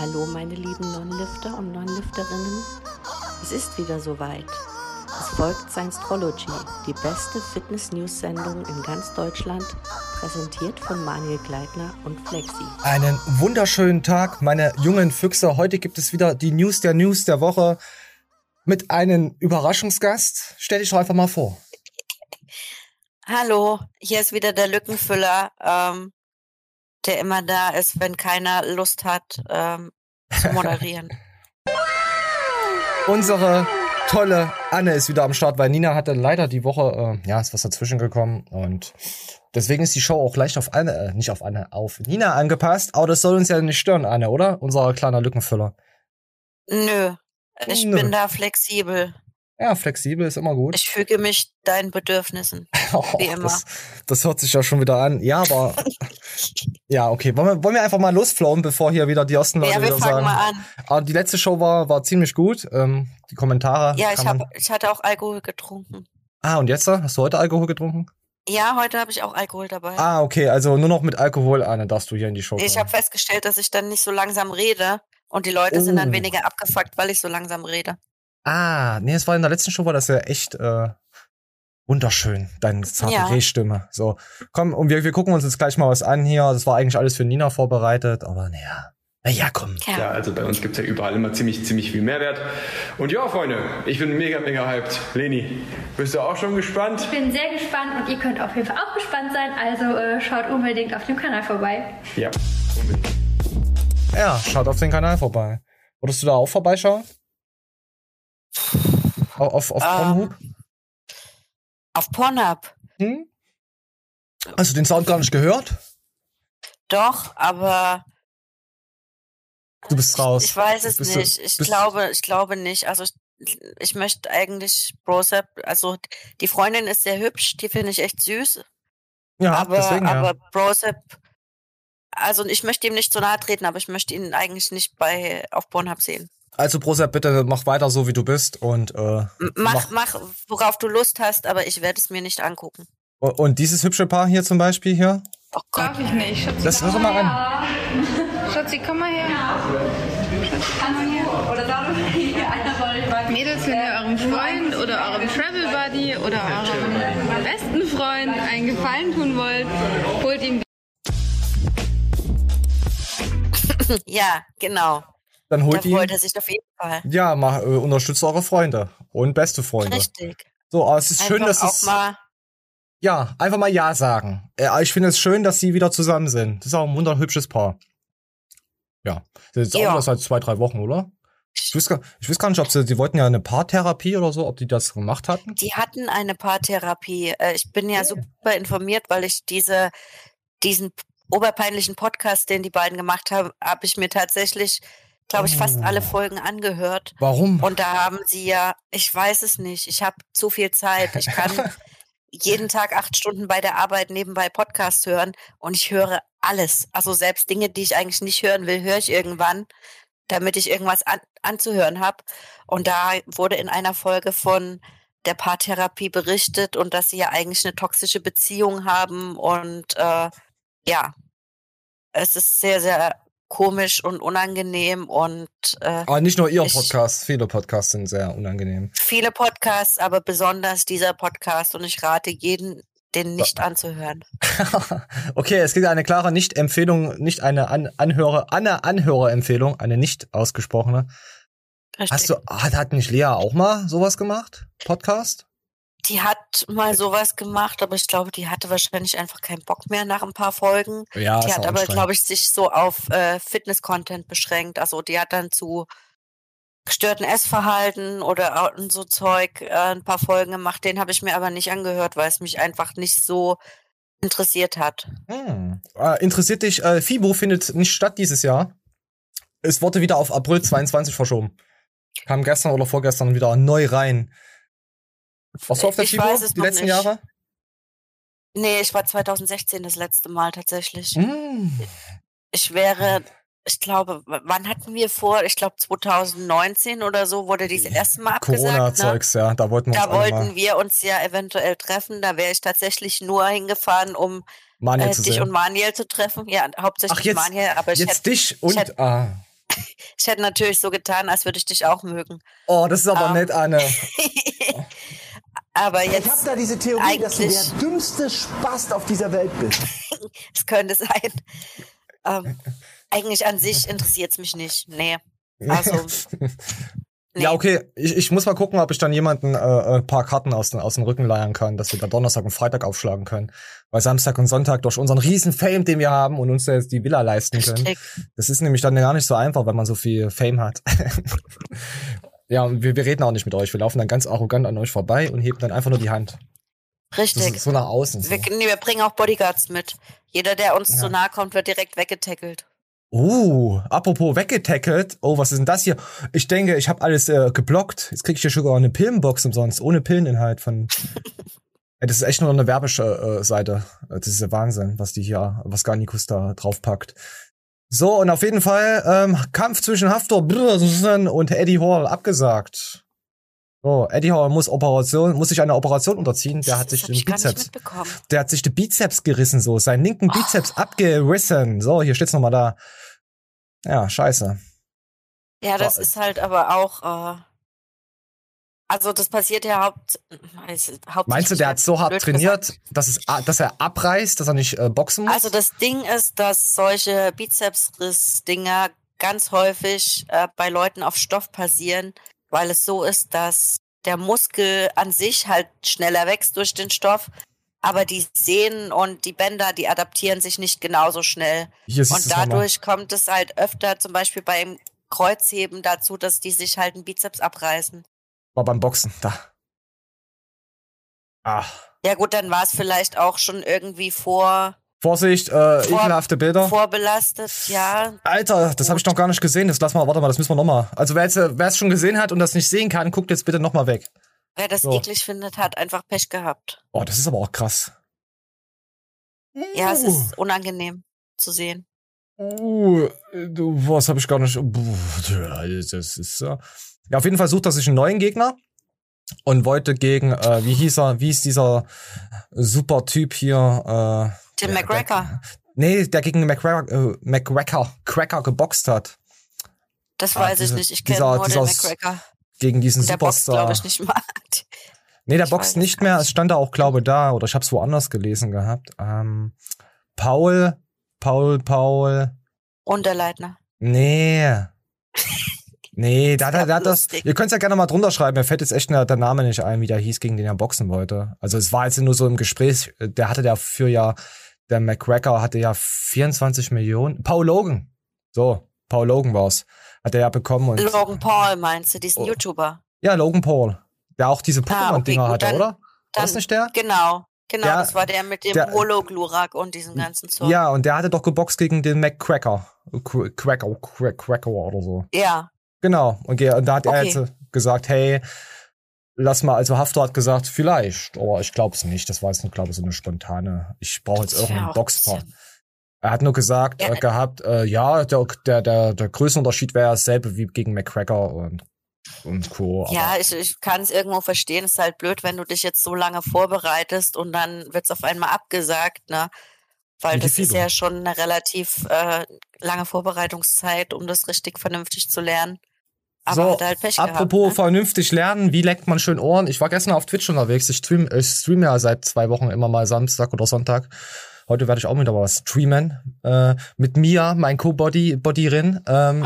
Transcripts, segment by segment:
Hallo meine lieben Non-Lifter und Non-Lifterinnen. Es ist wieder soweit. Es folgt Science-Trology, die beste Fitness-News-Sendung in ganz Deutschland, präsentiert von Manuel Gleitner und Flexi. Einen wunderschönen Tag, meine jungen Füchse. Heute gibt es wieder die News der News der Woche mit einem Überraschungsgast. Stell dich doch einfach mal vor. Hallo, hier ist wieder der Lückenfüller, ähm, der immer da ist, wenn keiner Lust hat ähm, zu moderieren. Unsere tolle Anne ist wieder am Start, weil Nina hatte leider die Woche, äh, ja, ist was dazwischen gekommen und deswegen ist die Show auch leicht auf Anne, äh, nicht auf Anne, auf Nina angepasst, aber das soll uns ja nicht stören, Anne, oder? Unser kleiner Lückenfüller. Nö, ich Nö. bin da flexibel. Ja, flexibel ist immer gut. Ich füge mich deinen Bedürfnissen. Oh, wie immer. Das, das hört sich ja schon wieder an. Ja, aber ja, okay. Wollen wir, wollen wir einfach mal losflowen, bevor hier wieder die ersten Leute Ja, wir fangen sagen. mal an. Aber die letzte Show war, war ziemlich gut. Ähm, die Kommentare. Ja, ich, hab, ich hatte auch Alkohol getrunken. Ah, und jetzt? Hast du heute Alkohol getrunken? Ja, heute habe ich auch Alkohol dabei. Ah, okay. Also nur noch mit Alkohol, Anne, darfst du hier in die Show ich kommen. habe festgestellt, dass ich dann nicht so langsam rede und die Leute sind Oh. dann weniger abgefuckt, weil ich so langsam rede. Ah, nee, es war in der letzten Show, war das ja echt äh, wunderschön, deine zarte Ja. Rehstimme. So, komm, und wir, wir gucken uns jetzt gleich mal was an hier. Das war eigentlich alles für Nina vorbereitet, aber naja. Naja, komm. Ja. Ja, also bei uns gibt's ja überall immer ziemlich, ziemlich viel Mehrwert. Und ja, Freunde, ich bin mega, mega hyped. Leni, bist du auch schon gespannt? Ich bin sehr gespannt und ihr könnt auf jeden Fall auch gespannt sein. Also äh, schaut unbedingt auf dem Kanal vorbei. Ja, unbedingt. Ja, schaut auf den Kanal vorbei. Wolltest du da auch vorbeischauen? Auf, auf, Ähm, Pornhub? Auf Pornhub. Hm? Hast du den Sound gar nicht gehört? Doch, aber Du bist raus. ich weiß es Bist du- nicht. Ich bist- glaube, ich glaube nicht. Also ich, ich möchte eigentlich Brosep, also die Freundin ist sehr hübsch, die finde ich echt süß. Ja, aber deswegen ja. aber Brosep, also ich möchte ihm nicht so nahe treten, aber ich möchte ihn eigentlich nicht bei auf Pornhub sehen. Also Prosep, bitte mach weiter so, wie du bist und äh, M- Mach, mach, worauf du Lust hast, aber ich werde es mir nicht angucken. und dieses hübsche Paar hier zum Beispiel hier. Oh Gott. Darf ich nicht. Schatzi, Das komm hör mal mal her. Schatzi, komm mal her. Mädels, wenn ihr eurem Freund oder eurem Travel Buddy oder eurem besten Freund einen Gefallen tun wollt, holt ihn Ja, genau. Dann Da holt ihn. freut er sich auf jeden Fall. Ja, mach, äh, unterstützt eure Freunde und beste Freunde. Richtig. So, aber es ist schön, Einfach dass auch es mal. ja einfach mal ja sagen. Äh, ich finde es schön, dass sie wieder zusammen sind. Das ist auch ein wunderhübsches Paar. Ja, das ist jetzt Ja. auch seit zwei drei Wochen, oder? Ich weiß, gar, ich weiß gar nicht, ob sie, sie wollten ja eine Paartherapie oder so, ob die das gemacht hatten. Die hatten eine Paartherapie. Äh, Ich bin ja super informiert, weil ich diese, diesen oberpeinlichen Podcast, den die beiden gemacht haben, habe ich mir tatsächlich, glaube ich, fast Oh. alle Folgen angehört. Warum? Und da haben sie ja, ich weiß es nicht, ich habe zu viel Zeit. Ich kann jeden Tag acht Stunden bei der Arbeit nebenbei Podcast hören und ich höre alles. Also selbst Dinge, die ich eigentlich nicht hören will, höre ich irgendwann, damit ich irgendwas an, anzuhören habe. Und da wurde in einer Folge von der Paartherapie berichtet und dass sie ja eigentlich eine toxische Beziehung haben und äh, ja, es ist sehr, sehr komisch und unangenehm und äh, Aber nicht nur ihr Ich- Podcast, viele Podcasts sind sehr unangenehm. viele Podcasts, aber besonders dieser Podcast und ich rate jeden, den nicht anzuhören. okay, es gibt eine klare Nicht-Empfehlung, nicht eine An Anhörer, eine Anhörerempfehlung, eine nicht ausgesprochene. Richtig. Hast du, hat, hat nicht Lea auch mal sowas gemacht? Podcast? Die hat mal sowas gemacht, aber ich glaube, die hatte wahrscheinlich einfach keinen Bock mehr nach ein paar Folgen. Ja, die hat aber, glaube ich, sich so auf äh, Fitness-Content beschränkt. Also die hat dann zu gestörten Essverhalten oder so Zeug äh, ein paar Folgen gemacht. Den habe ich mir aber nicht angehört, weil es mich einfach nicht so interessiert hat. Hm. Äh, interessiert dich, äh, FIBO findet nicht statt dieses Jahr. Es wurde wieder auf April 22 verschoben. Kam gestern oder vorgestern wieder neu rein. Warst du auf der Ich es die letzten nicht. Jahre? Nee, ich war 2016 das letzte Mal tatsächlich. Hm. Ich wäre, ich glaube, wann hatten wir vor? Ich glaube 2019 oder so wurde dies erste Mal abgesagt. Ne? Corona-Zeugs, ja, da wollten wir Da uns wollten wir uns ja eventuell treffen. Da wäre ich tatsächlich nur hingefahren, um äh, dich sehen. und Maniel zu treffen. Ja, hauptsächlich Ach, jetzt- Maniel, aber ich Jetzt hätte dich und, hätt- ah, Ich hätte natürlich so getan, als würde ich dich auch mögen. Oh, das ist aber Ähm. nett, Anne. Aber Ich habe jetzt, da diese Theorie, dass du der dümmste Spast auf dieser Welt bist. es könnte sein. Ähm, eigentlich an sich interessiert es mich nicht. Nee. Also, nee. Ja, okay. Ich, ich muss mal gucken, ob ich dann jemanden äh, ein paar Karten aus, den- aus dem Rücken leiern kann, dass wir da Donnerstag und Freitag aufschlagen können. Weil Samstag und Sonntag durch unseren riesen Fame, den wir haben und uns da jetzt die Villa leisten können. Richtig. Das ist nämlich dann gar nicht so einfach, wenn man so viel Fame hat. ja, und wir, wir reden auch nicht mit euch. Wir laufen dann ganz arrogant an euch vorbei und heben dann einfach nur die Hand. Richtig. so nach außen. So. Wir, nee, wir bringen auch Bodyguards mit. Jeder, der uns Ja. zu nahe kommt, wird direkt weggetackelt. Uh, apropos weggetackelt. Oh, was ist denn das hier? Ich denke, ich habe alles äh, geblockt. Jetzt krieg ich hier sogar eine Pillenbox umsonst, ohne Pilleninhalt von. Das ist echt nur eine Werbeseite. Das ist der Wahnsinn, was die hier, was Garnikus da draufpackt. So, und auf jeden Fall ähm, Kampf zwischen Haftor und Eddie Hall abgesagt. So, Eddie Hall muss Operation, muss sich einer Operation unterziehen. Der hat sich den Bizeps der hat sich den Bizeps gerissen, so, seinen linken Bizeps abgerissen. So, hier steht's nochmal da. Ja, scheiße. Ja, das Boah. ist halt aber auch. Äh, also das passiert ja haupt, hauptsächlich. Meinst du, der hat so hart trainiert, gesagt. dass, es, dass er abreißt, dass er nicht äh, boxen muss? Also das Ding ist, dass solche Bizepsriss-Dinger ganz häufig äh, bei Leuten auf Stoff passieren, weil es so ist, dass der Muskel an sich halt schneller wächst durch den Stoff, aber die Sehnen und die Bänder, die adaptieren sich nicht genauso schnell. siehst Und dadurch kommt es halt öfter zum Beispiel beim Kreuzheben dazu, dass die sich halt einen Bizeps abreißen. War beim Boxen, da. Ah. Ja gut, dann war es vielleicht auch schon irgendwie vor, Vorsicht, äh, Vor- ekelhafte Bilder. vorbelastet, ja. Alter, das habe ich noch gar nicht gesehen. Das lass mal, warte mal, das müssen wir noch mal. Also wer äh, wer es schon gesehen hat und das nicht sehen kann, guckt jetzt bitte noch mal weg. Wer das So. eklig findet, hat einfach Pech gehabt. Oh, das ist aber auch krass. Ja, es ist unangenehm zu sehen. Uh, du, was habe ich gar nicht. Das ist ja. Ja, auf jeden Fall sucht er sich einen neuen Gegner und wollte gegen, äh, wie hieß er, wie ist dieser super Typ hier? Äh, Tim McGregor, Der, nee, der gegen McGregor, äh, McGregor Cracker geboxt hat. das ah, weiß diese- ich nicht. Ich kenne dieser- nur den dieser- McGregor. Gegen diesen der Superstar. glaube ich, nicht mal. nee, der ich boxt nicht mehr. Es stand da auch, glaube da, oder ich habe es woanders gelesen gehabt. Ähm, Paul, Paul, Paul. Und der Leitner. Nee. Nee, da, da, da hat das. Ihr könnt ja gerne mal drunter schreiben. Mir fällt jetzt echt der, Name nicht ein, wie der hieß, gegen den er boxen wollte. Also es war jetzt nur so im Gespräch. Der hatte der für ja, der McGregor hatte ja 24 Millionen. Paul Logan. So, Paul Logan war's. Hat er ja bekommen und. Logan Paul meinst du, diesen Oh. YouTuber? Ja, Logan Paul. Der auch diese Ah, okay, Pokémon-Dinger gut, hatte, dann- oder? Dann, das nicht der? Genau, genau, Der- das war der mit dem der- Hologlurak und diesem ganzen Zeug. Ja, und der hatte doch geboxt gegen den McCracker. Cracker, Crack- Cracker oder so. Ja, Genau. Und, und da hat er Okay. jetzt äh, gesagt, hey, lass mal, also Haftor hat gesagt, vielleicht, aber ich glaube es nicht. Das war jetzt nur, glaube ich, so eine spontane, ich brauche jetzt irgendeinen bisschen- Er hat nur gesagt, Ja. äh, gehabt, äh, ja, der, der, der, der Größenunterschied wäre dasselbe wie gegen McCracker und, und Co. Ja, ich, ich kann es irgendwo verstehen. Es ist halt blöd, wenn du dich jetzt so lange vorbereitest und dann wird es auf einmal abgesagt, ne? Weil das ist ja schon eine relativ äh, lange Vorbereitungszeit, um das richtig vernünftig zu lernen. Aber so, hat halt Pech apropos gehabt. Ne? vernünftig lernen, wie leckt man schön Ohren? Ich war gestern auf Twitch unterwegs. Ich stream, ich stream ja seit zwei Wochen immer mal Samstag oder Sonntag. Heute werde ich auch wieder was streamen. Äh, mit Mia, mein Co-Body, Bodyerin. Ähm,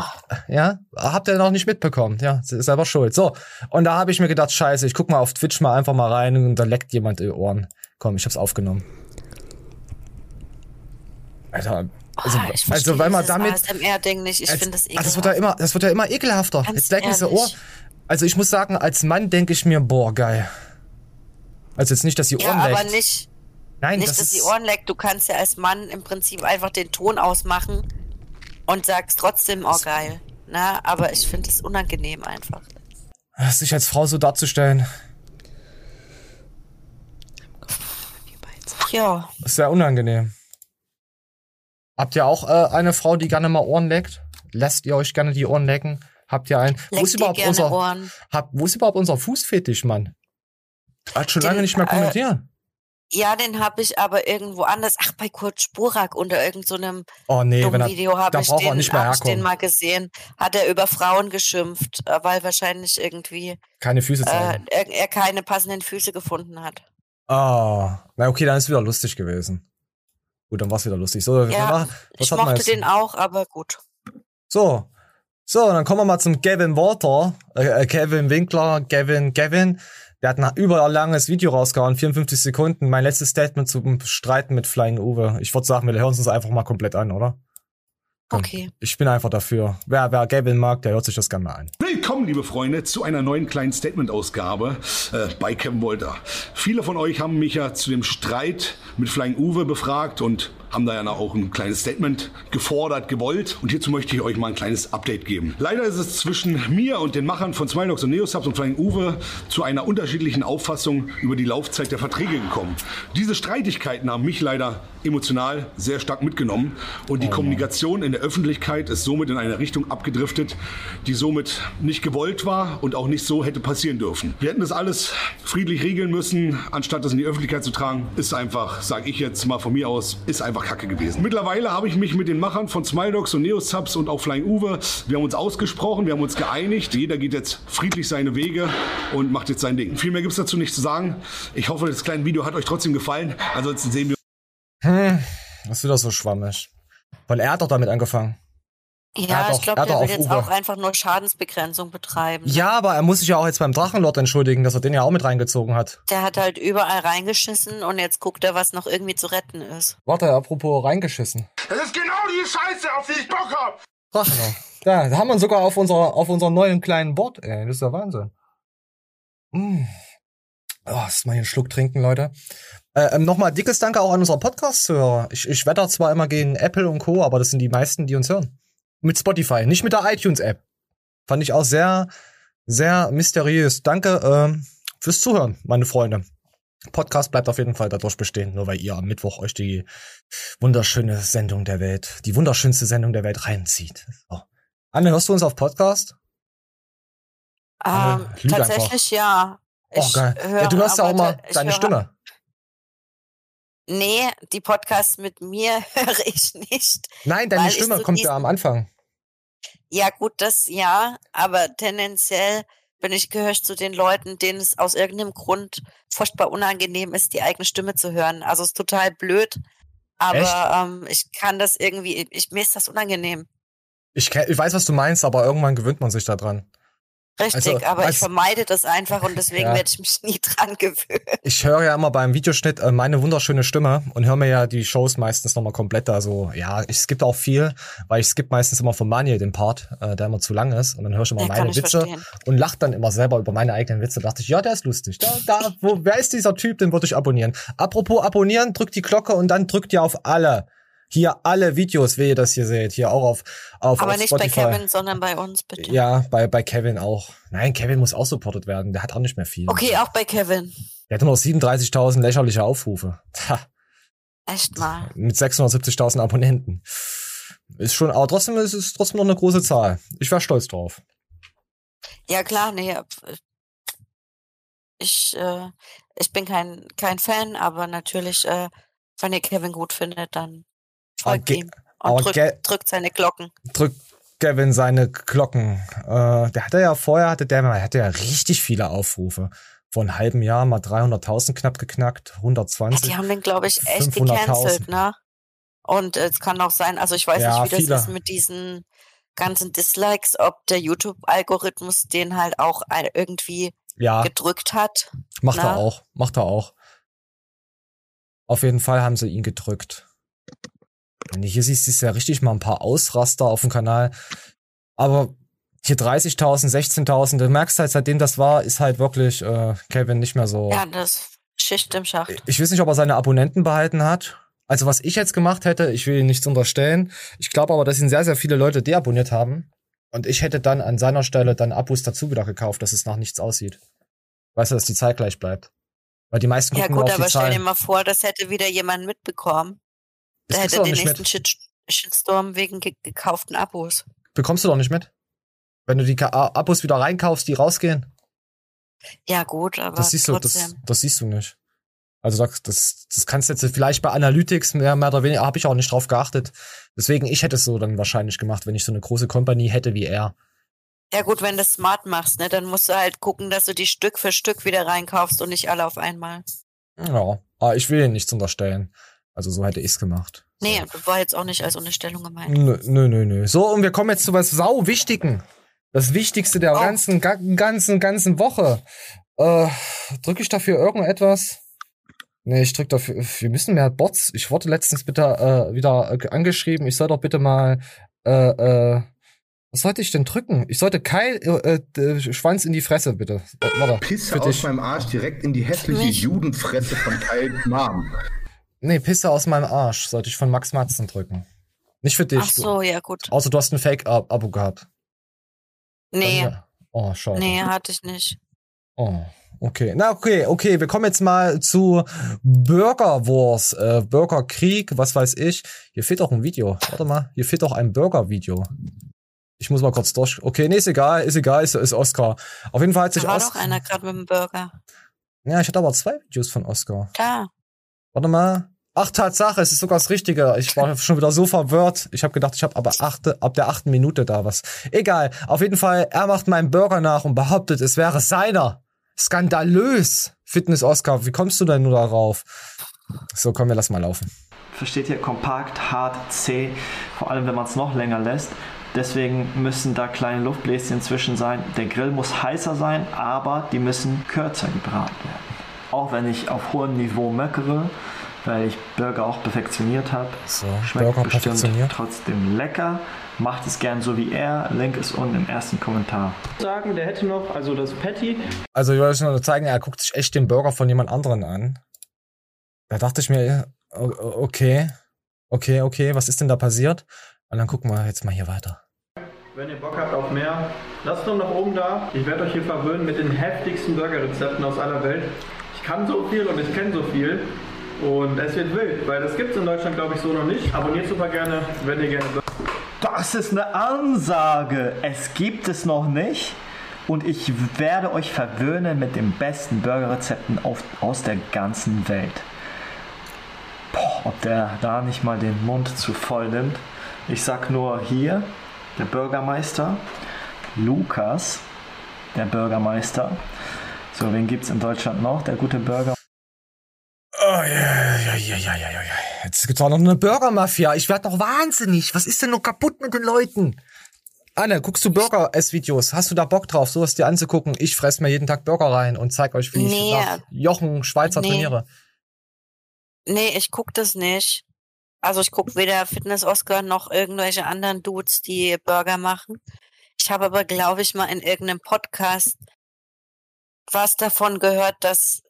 ja, habt ihr noch nicht mitbekommen. Ja, ist selber schuld. So. Und da habe ich mir gedacht, scheiße, ich guck mal auf Twitch mal einfach mal rein und da leckt jemand die Ohren. Komm, ich hab's aufgenommen. Alter, also, Ah, ich also weil man damit, ASMR-Ding nicht. Ich finde das ah, das wird ja ekelhaft. immer, das wird ja immer ekelhafter. Ganz Jetzt so Ohr. ehrlich. Also ich muss sagen, als Mann denke ich mir, boah, geil. Also jetzt nicht, dass die Ja, Ohren aber leckt. nicht, Nein, nicht das dass ist die Ohren leckt. Du kannst ja als Mann im Prinzip einfach den Ton ausmachen und sagst trotzdem, oh geil. Na, aber ich finde es unangenehm einfach. sich als Frau so darzustellen, Ja, ist sehr unangenehm. Habt ihr auch äh, eine Frau, die gerne mal Ohren leckt? Lasst ihr euch gerne die Ohren lecken? Habt ihr einen? Wo ist überhaupt unser Ohren. hab, wo ist überhaupt unser Fußfetisch, Mann? Hat schon Den, lange nicht mehr äh, kommentiert. Ja, den habe ich aber irgendwo anders. Ach, bei Kurt Spurak unter irgendeinem Oh nee, er, Video habe da ich, braucht den- nicht mehr hab ich den mal gesehen. Hat er über Frauen geschimpft, äh, weil wahrscheinlich irgendwie keine Füße äh, er, er keine passenden Füße gefunden hat. Ah, na okay, dann ist wieder lustig gewesen. Gut, dann war's wieder lustig. So, Ja, was Ich mochte den auch, aber gut. So. So, dann kommen wir mal zum Gavin Walter, äh, äh, Kevin Winkler, Gavin, Gavin. Der hat ein überlanges Video rausgehauen, 54 Sekunden. Mein letztes Statement zum Streiten mit Flying Uwe. Ich würde sagen, wir hören uns das einfach mal komplett an, oder? Okay. Ich bin einfach dafür. Wer, wer Gavin mag, der hört sich das gerne mal an. Willkommen, liebe Freunde, zu einer neuen kleinen Statement-Ausgabe äh, bei Kevin Wolter. Viele von euch haben mich ja zu dem Streit mit Flying Uwe befragt und haben da ja auch ein kleines Statement gefordert, gewollt. Und hierzu möchte ich euch mal ein kleines Update geben. Leider ist es zwischen mir und den Machern von Smilox und Neosubs und Flying Uwe zu einer unterschiedlichen Auffassung über die Laufzeit der Verträge gekommen. Diese Streitigkeiten haben mich leider emotional sehr stark mitgenommen und die Kommunikation in der Öffentlichkeit ist somit in eine Richtung abgedriftet, die somit nicht gewollt war und auch nicht so hätte passieren dürfen. Wir hätten das alles friedlich regeln müssen, anstatt das in die Öffentlichkeit zu tragen. Ist einfach, sage ich jetzt mal von mir aus, ist einfach Kacke gewesen. Mittlerweile habe ich mich mit den Machern von Smiledogs und Neosubs und auch Flying Uwe, wir haben uns ausgesprochen, wir haben uns geeinigt. Jeder geht jetzt friedlich seine Wege und macht jetzt sein Ding. Viel mehr gibt es dazu nicht zu sagen. Ich hoffe, das kleine Video hat euch trotzdem gefallen. Ansonsten sehen wir Hm, das ist wieder so schwammig. Weil er hat doch damit angefangen. Ja, hat ich auch- glaube, er der auch will jetzt Uwe. auch einfach nur Schadensbegrenzung betreiben. Ja, aber er muss sich ja auch jetzt beim Drachenlord entschuldigen, dass er den ja auch mit reingezogen hat. Der hat halt überall reingeschissen und jetzt guckt er, was noch irgendwie zu retten ist. Warte, apropos reingeschissen. Das ist genau die Scheiße, auf die ich Bock hab. Drachenlord. Da, da haben wir ihn sogar auf unserer, auf unserem neuen kleinen Board, ey. Das ist ja Wahnsinn. Mm. Oh, lass mal hier einen Schluck trinken, Leute. Äh, ähm, Nochmal dickes Danke auch an unsere Podcast-Hörer. Ich, ich wetter zwar immer gegen Apple und Co., aber das sind die meisten, die uns hören. Mit Spotify, nicht mit der iTunes-App. Fand ich auch sehr, sehr mysteriös. Danke ähm, fürs Zuhören, meine Freunde. Podcast bleibt auf jeden Fall dadurch bestehen, nur weil ihr am Mittwoch euch die wunderschöne Sendung der Welt, die wunderschönste Sendung der Welt reinzieht. So. Anne, hörst du uns auf Podcast? Ähm, lüg tatsächlich ja. Oh, Ich geil. höre ja, du hörst ja auch mal deine höre- Stimme. Nee, die Podcasts mit mir höre ich nicht. Nein, deine Stimme so kommt ja am Anfang. Ja, gut, das ja, aber tendenziell bin ich gehöre zu den Leuten, denen es aus irgendeinem Grund furchtbar unangenehm ist, die eigene Stimme zu hören. Also es ist total blöd, aber ähm, ich kann das irgendwie, ich, mir ist das unangenehm. Ich, ich weiß, was du meinst, aber irgendwann gewöhnt man sich daran. Richtig, Also, aber als- ich vermeide das einfach und deswegen Ja. werde ich mich nie dran gewöhnen. Ich höre ja immer beim Videoschnitt äh, meine wunderschöne Stimme und höre mir ja die Shows meistens nochmal komplett. Also ja, ich skippe auch viel, weil ich skippe meistens immer von Manuel den Part, äh, der immer zu lang ist. Und dann höre ich immer Ja, meine ich Witze verstehen. und lach dann immer selber über meine eigenen Witze. Da dachte ich, ja, der ist lustig. Da, da, wo, wer ist dieser Typ? Den würde ich abonnieren. Apropos abonnieren, drückt die Glocke und dann drückt ihr auf alle. Hier alle Videos, wie ihr das hier seht. Hier auch auf, auf, Aber auf nicht Spotify. bei Kevin, sondern bei uns, bitte. Ja, bei, bei Kevin auch. Nein, Kevin muss auch supportet werden. Der hat auch nicht mehr viel. Okay, auch bei Kevin. Der hat nur noch 37.000 lächerliche Aufrufe. Ha, Echt mal. mit 670.000 Abonnenten. Ist schon, aber trotzdem ist es trotzdem noch eine große Zahl. Ich wäre stolz drauf. Ja klar, nee. äh, Ich, äh, ich bin kein, kein Fan, aber natürlich, äh, wenn ihr Kevin gut findet, dann folgt ihm und drückt, drückt seine Glocken. Drückt Kevin seine Glocken. Äh, der hatte ja vorher, hatte der, hatte ja richtig viele Aufrufe. Vor einem halben Jahr mal 300.000 knapp geknackt, Ja, 120. die haben den, glaube ich, echt 500.000. gecancelt, ne? Und äh, es kann auch sein, also ich weiß Ja, nicht, wie viele. das ist mit diesen ganzen Dislikes, ob der YouTube-Algorithmus den halt auch irgendwie ja, gedrückt hat. macht er na? auch. Macht er auch. Auf jeden Fall haben sie ihn gedrückt. Wenn du hier siehst, ist ja richtig mal ein paar Ausraster auf dem Kanal. Aber hier 30.000, 16.000, du merkst halt, seitdem das war, ist halt wirklich äh, Kevin nicht mehr so. Ja, das Schicht im Schacht. Ich weiß nicht, ob er seine Abonnenten behalten hat. Also was ich jetzt gemacht hätte, ich will ihn nichts unterstellen. Ich glaube aber, dass ihn sehr, sehr viele Leute deabonniert haben. Und ich hätte dann an seiner Stelle dann Abos dazu wieder gekauft, dass es nach nichts aussieht. Weißt du, dass die Zeit gleich bleibt. Weil die meisten Ja gucken gut, nur auf aber stell dir mal vor, das hätte wieder jemand mitbekommen. Das hätte doch den nächsten mit. Shit Shitstorm wegen ge gekauften Abos. Bekommst du doch nicht mit. Wenn du die Abos wieder reinkaufst, die rausgehen, Ja gut, aber das siehst du, das, trotzdem. das siehst du nicht. Also das, das, das kannst du jetzt vielleicht bei Analytics mehr, mehr oder weniger, habe ich auch nicht drauf geachtet. Deswegen, ich hätte es so dann wahrscheinlich gemacht, wenn ich so eine große Company hätte wie er. Ja gut, wenn du es smart machst, ne, dann musst du halt gucken, dass du die Stück für Stück wieder reinkaufst und nicht alle auf einmal. Ja, aber ich will ihn nichts unterstellen. Also so hätte ich's gemacht. Nee, das war jetzt auch nicht als Unterstellung gemeint. Nö, nö, nö, nö. So, und wir kommen jetzt zu was sau Wichtigen. Das Wichtigste der Oh. ganzen, ga- ganzen, ganzen Woche. Äh, drücke ich dafür irgendetwas? Nee, ich drück dafür, wir müssen mehr Bots. Ich wurde letztens bitte äh, wieder äh, angeschrieben, ich soll doch bitte mal, äh, äh, was sollte ich denn drücken? Ich sollte Keil, äh, äh, Schwanz in die Fresse, bitte. Warte, Pisse für aus dich. meinem Arsch direkt in die hässliche? Judenfresse von Kyle Mom. Nee, Pisse aus meinem Arsch sollte ich von Max Matzen drücken. Nicht für dich. Ach so, ja gut. Du, außer du hast ein Fake-Abo gehabt. Nee, ja. Oh, schade. nee, hatte ich nicht. Oh, okay. Na, okay, okay. Wir kommen jetzt mal zu Burger Wars, äh, Burgerkrieg, was weiß ich. Hier fehlt auch ein Video. Warte mal, hier fehlt auch ein Burger-Video. Ich muss mal kurz durch. Okay, nee, ist egal, ist egal, ist, ist Oscar. Auf jeden Fall hat sich Da war Os doch einer gerade mit dem Burger. Ja, ich hatte aber zwei Videos von Oscar. Da. Warte mal. Ach, Tatsache, es ist sogar das Richtige. Ich war schon wieder so verwirrt. Ich habe gedacht, ich habe aber achte, ab der achten Minute da was. Egal. Auf jeden Fall, er macht meinen Burger nach und behauptet, es wäre seiner. Skandalös. Fitness Oscar, wie kommst du denn nur darauf? So, komm, wir lassen mal laufen. Versteht ihr? Kompakt, hart, zäh, vor allem wenn man es noch länger lässt. Deswegen müssen da kleine Luftbläschen zwischen sein. Der Grill muss heißer sein, aber die müssen kürzer gebraten werden. Auch wenn ich auf hohem Niveau meckere, weil ich Burger auch perfektioniert habe, So, schmeckt Burger bestimmt perfektioniert. trotzdem lecker. Macht es gern so wie er. Link ist unten im ersten Kommentar. sagen, der hätte noch, also das Patty, Also, ich wollte nur zeigen, er guckt sich echt den Burger von jemand anderen an. Da dachte ich mir, okay, okay, okay, was ist denn da passiert? Und dann gucken wir jetzt mal hier weiter. wenn ihr Bock habt auf mehr, lasst noch nach oben da. Ich werde euch hier verwöhnen mit den heftigsten Burgerrezepten aus aller Welt. Ich kann so viel und ich kenne so viel. Und es wird wild, weil das gibt es in Deutschland, glaube ich, so noch nicht. Abonniert super gerne, wenn ihr gerne Burger Das ist eine Ansage. Es gibt es noch nicht. Und ich werde euch verwöhnen mit den besten Burgerrezepten aus der ganzen Welt. Boah, ob der da nicht mal den Mund zu voll nimmt. Ich sag nur hier, der Bürgermeister, Lukas, der Bürgermeister. So, wen gibt's in Deutschland noch? Der gute Bürger. Oh, ja, ja, ja, ja, ja, ja. Jetzt gibt's auch noch eine Burger-Mafia. Ich werd doch wahnsinnig. Was ist denn noch kaputt mit den Leuten? Anne, guckst du Burger-Ess-Videos? Hast du da Bock drauf, sowas dir anzugucken? Ich fress mir jeden Tag Burger rein und zeig euch, wie Nee. ich nach Jochen Schweizer Nee. trainiere. Nee, ich guck das nicht. Also ich guck weder Fitness Oscar noch irgendwelche anderen Dudes, die Burger machen. Ich habe aber, glaube ich, mal in irgendeinem Podcast was davon gehört, dass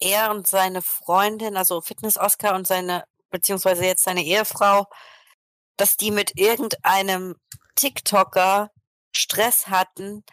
er und seine Freundin, also Fitness Oscar und seine, beziehungsweise jetzt seine Ehefrau, dass die mit irgendeinem TikToker Stress hatten,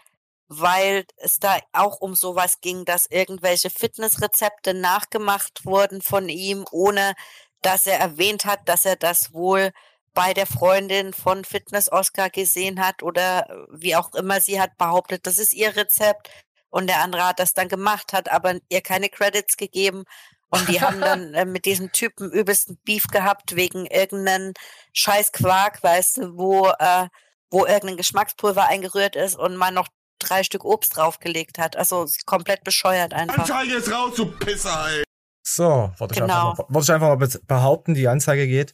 weil es da auch um sowas ging, dass irgendwelche Fitnessrezepte nachgemacht wurden von ihm, ohne dass er erwähnt hat, dass er das wohl bei der Freundin von Fitness Oscar gesehen hat oder wie auch immer sie hat behauptet, das ist ihr Rezept und der andere hat das dann gemacht, hat aber ihr keine Credits gegeben und die haben dann äh, mit diesem Typen übelsten Beef gehabt wegen irgendeinen scheiß Quark, weißt du, wo, äh, wo irgendein Geschmackspulver eingerührt ist und man noch drei Stück Obst draufgelegt hat. Also ist komplett bescheuert einfach. Anzeige ist raus, du Pisser, ey. So, wollte ich, Genau. einfach, mal, wollte ich einfach mal be- behaupten, die Anzeige geht.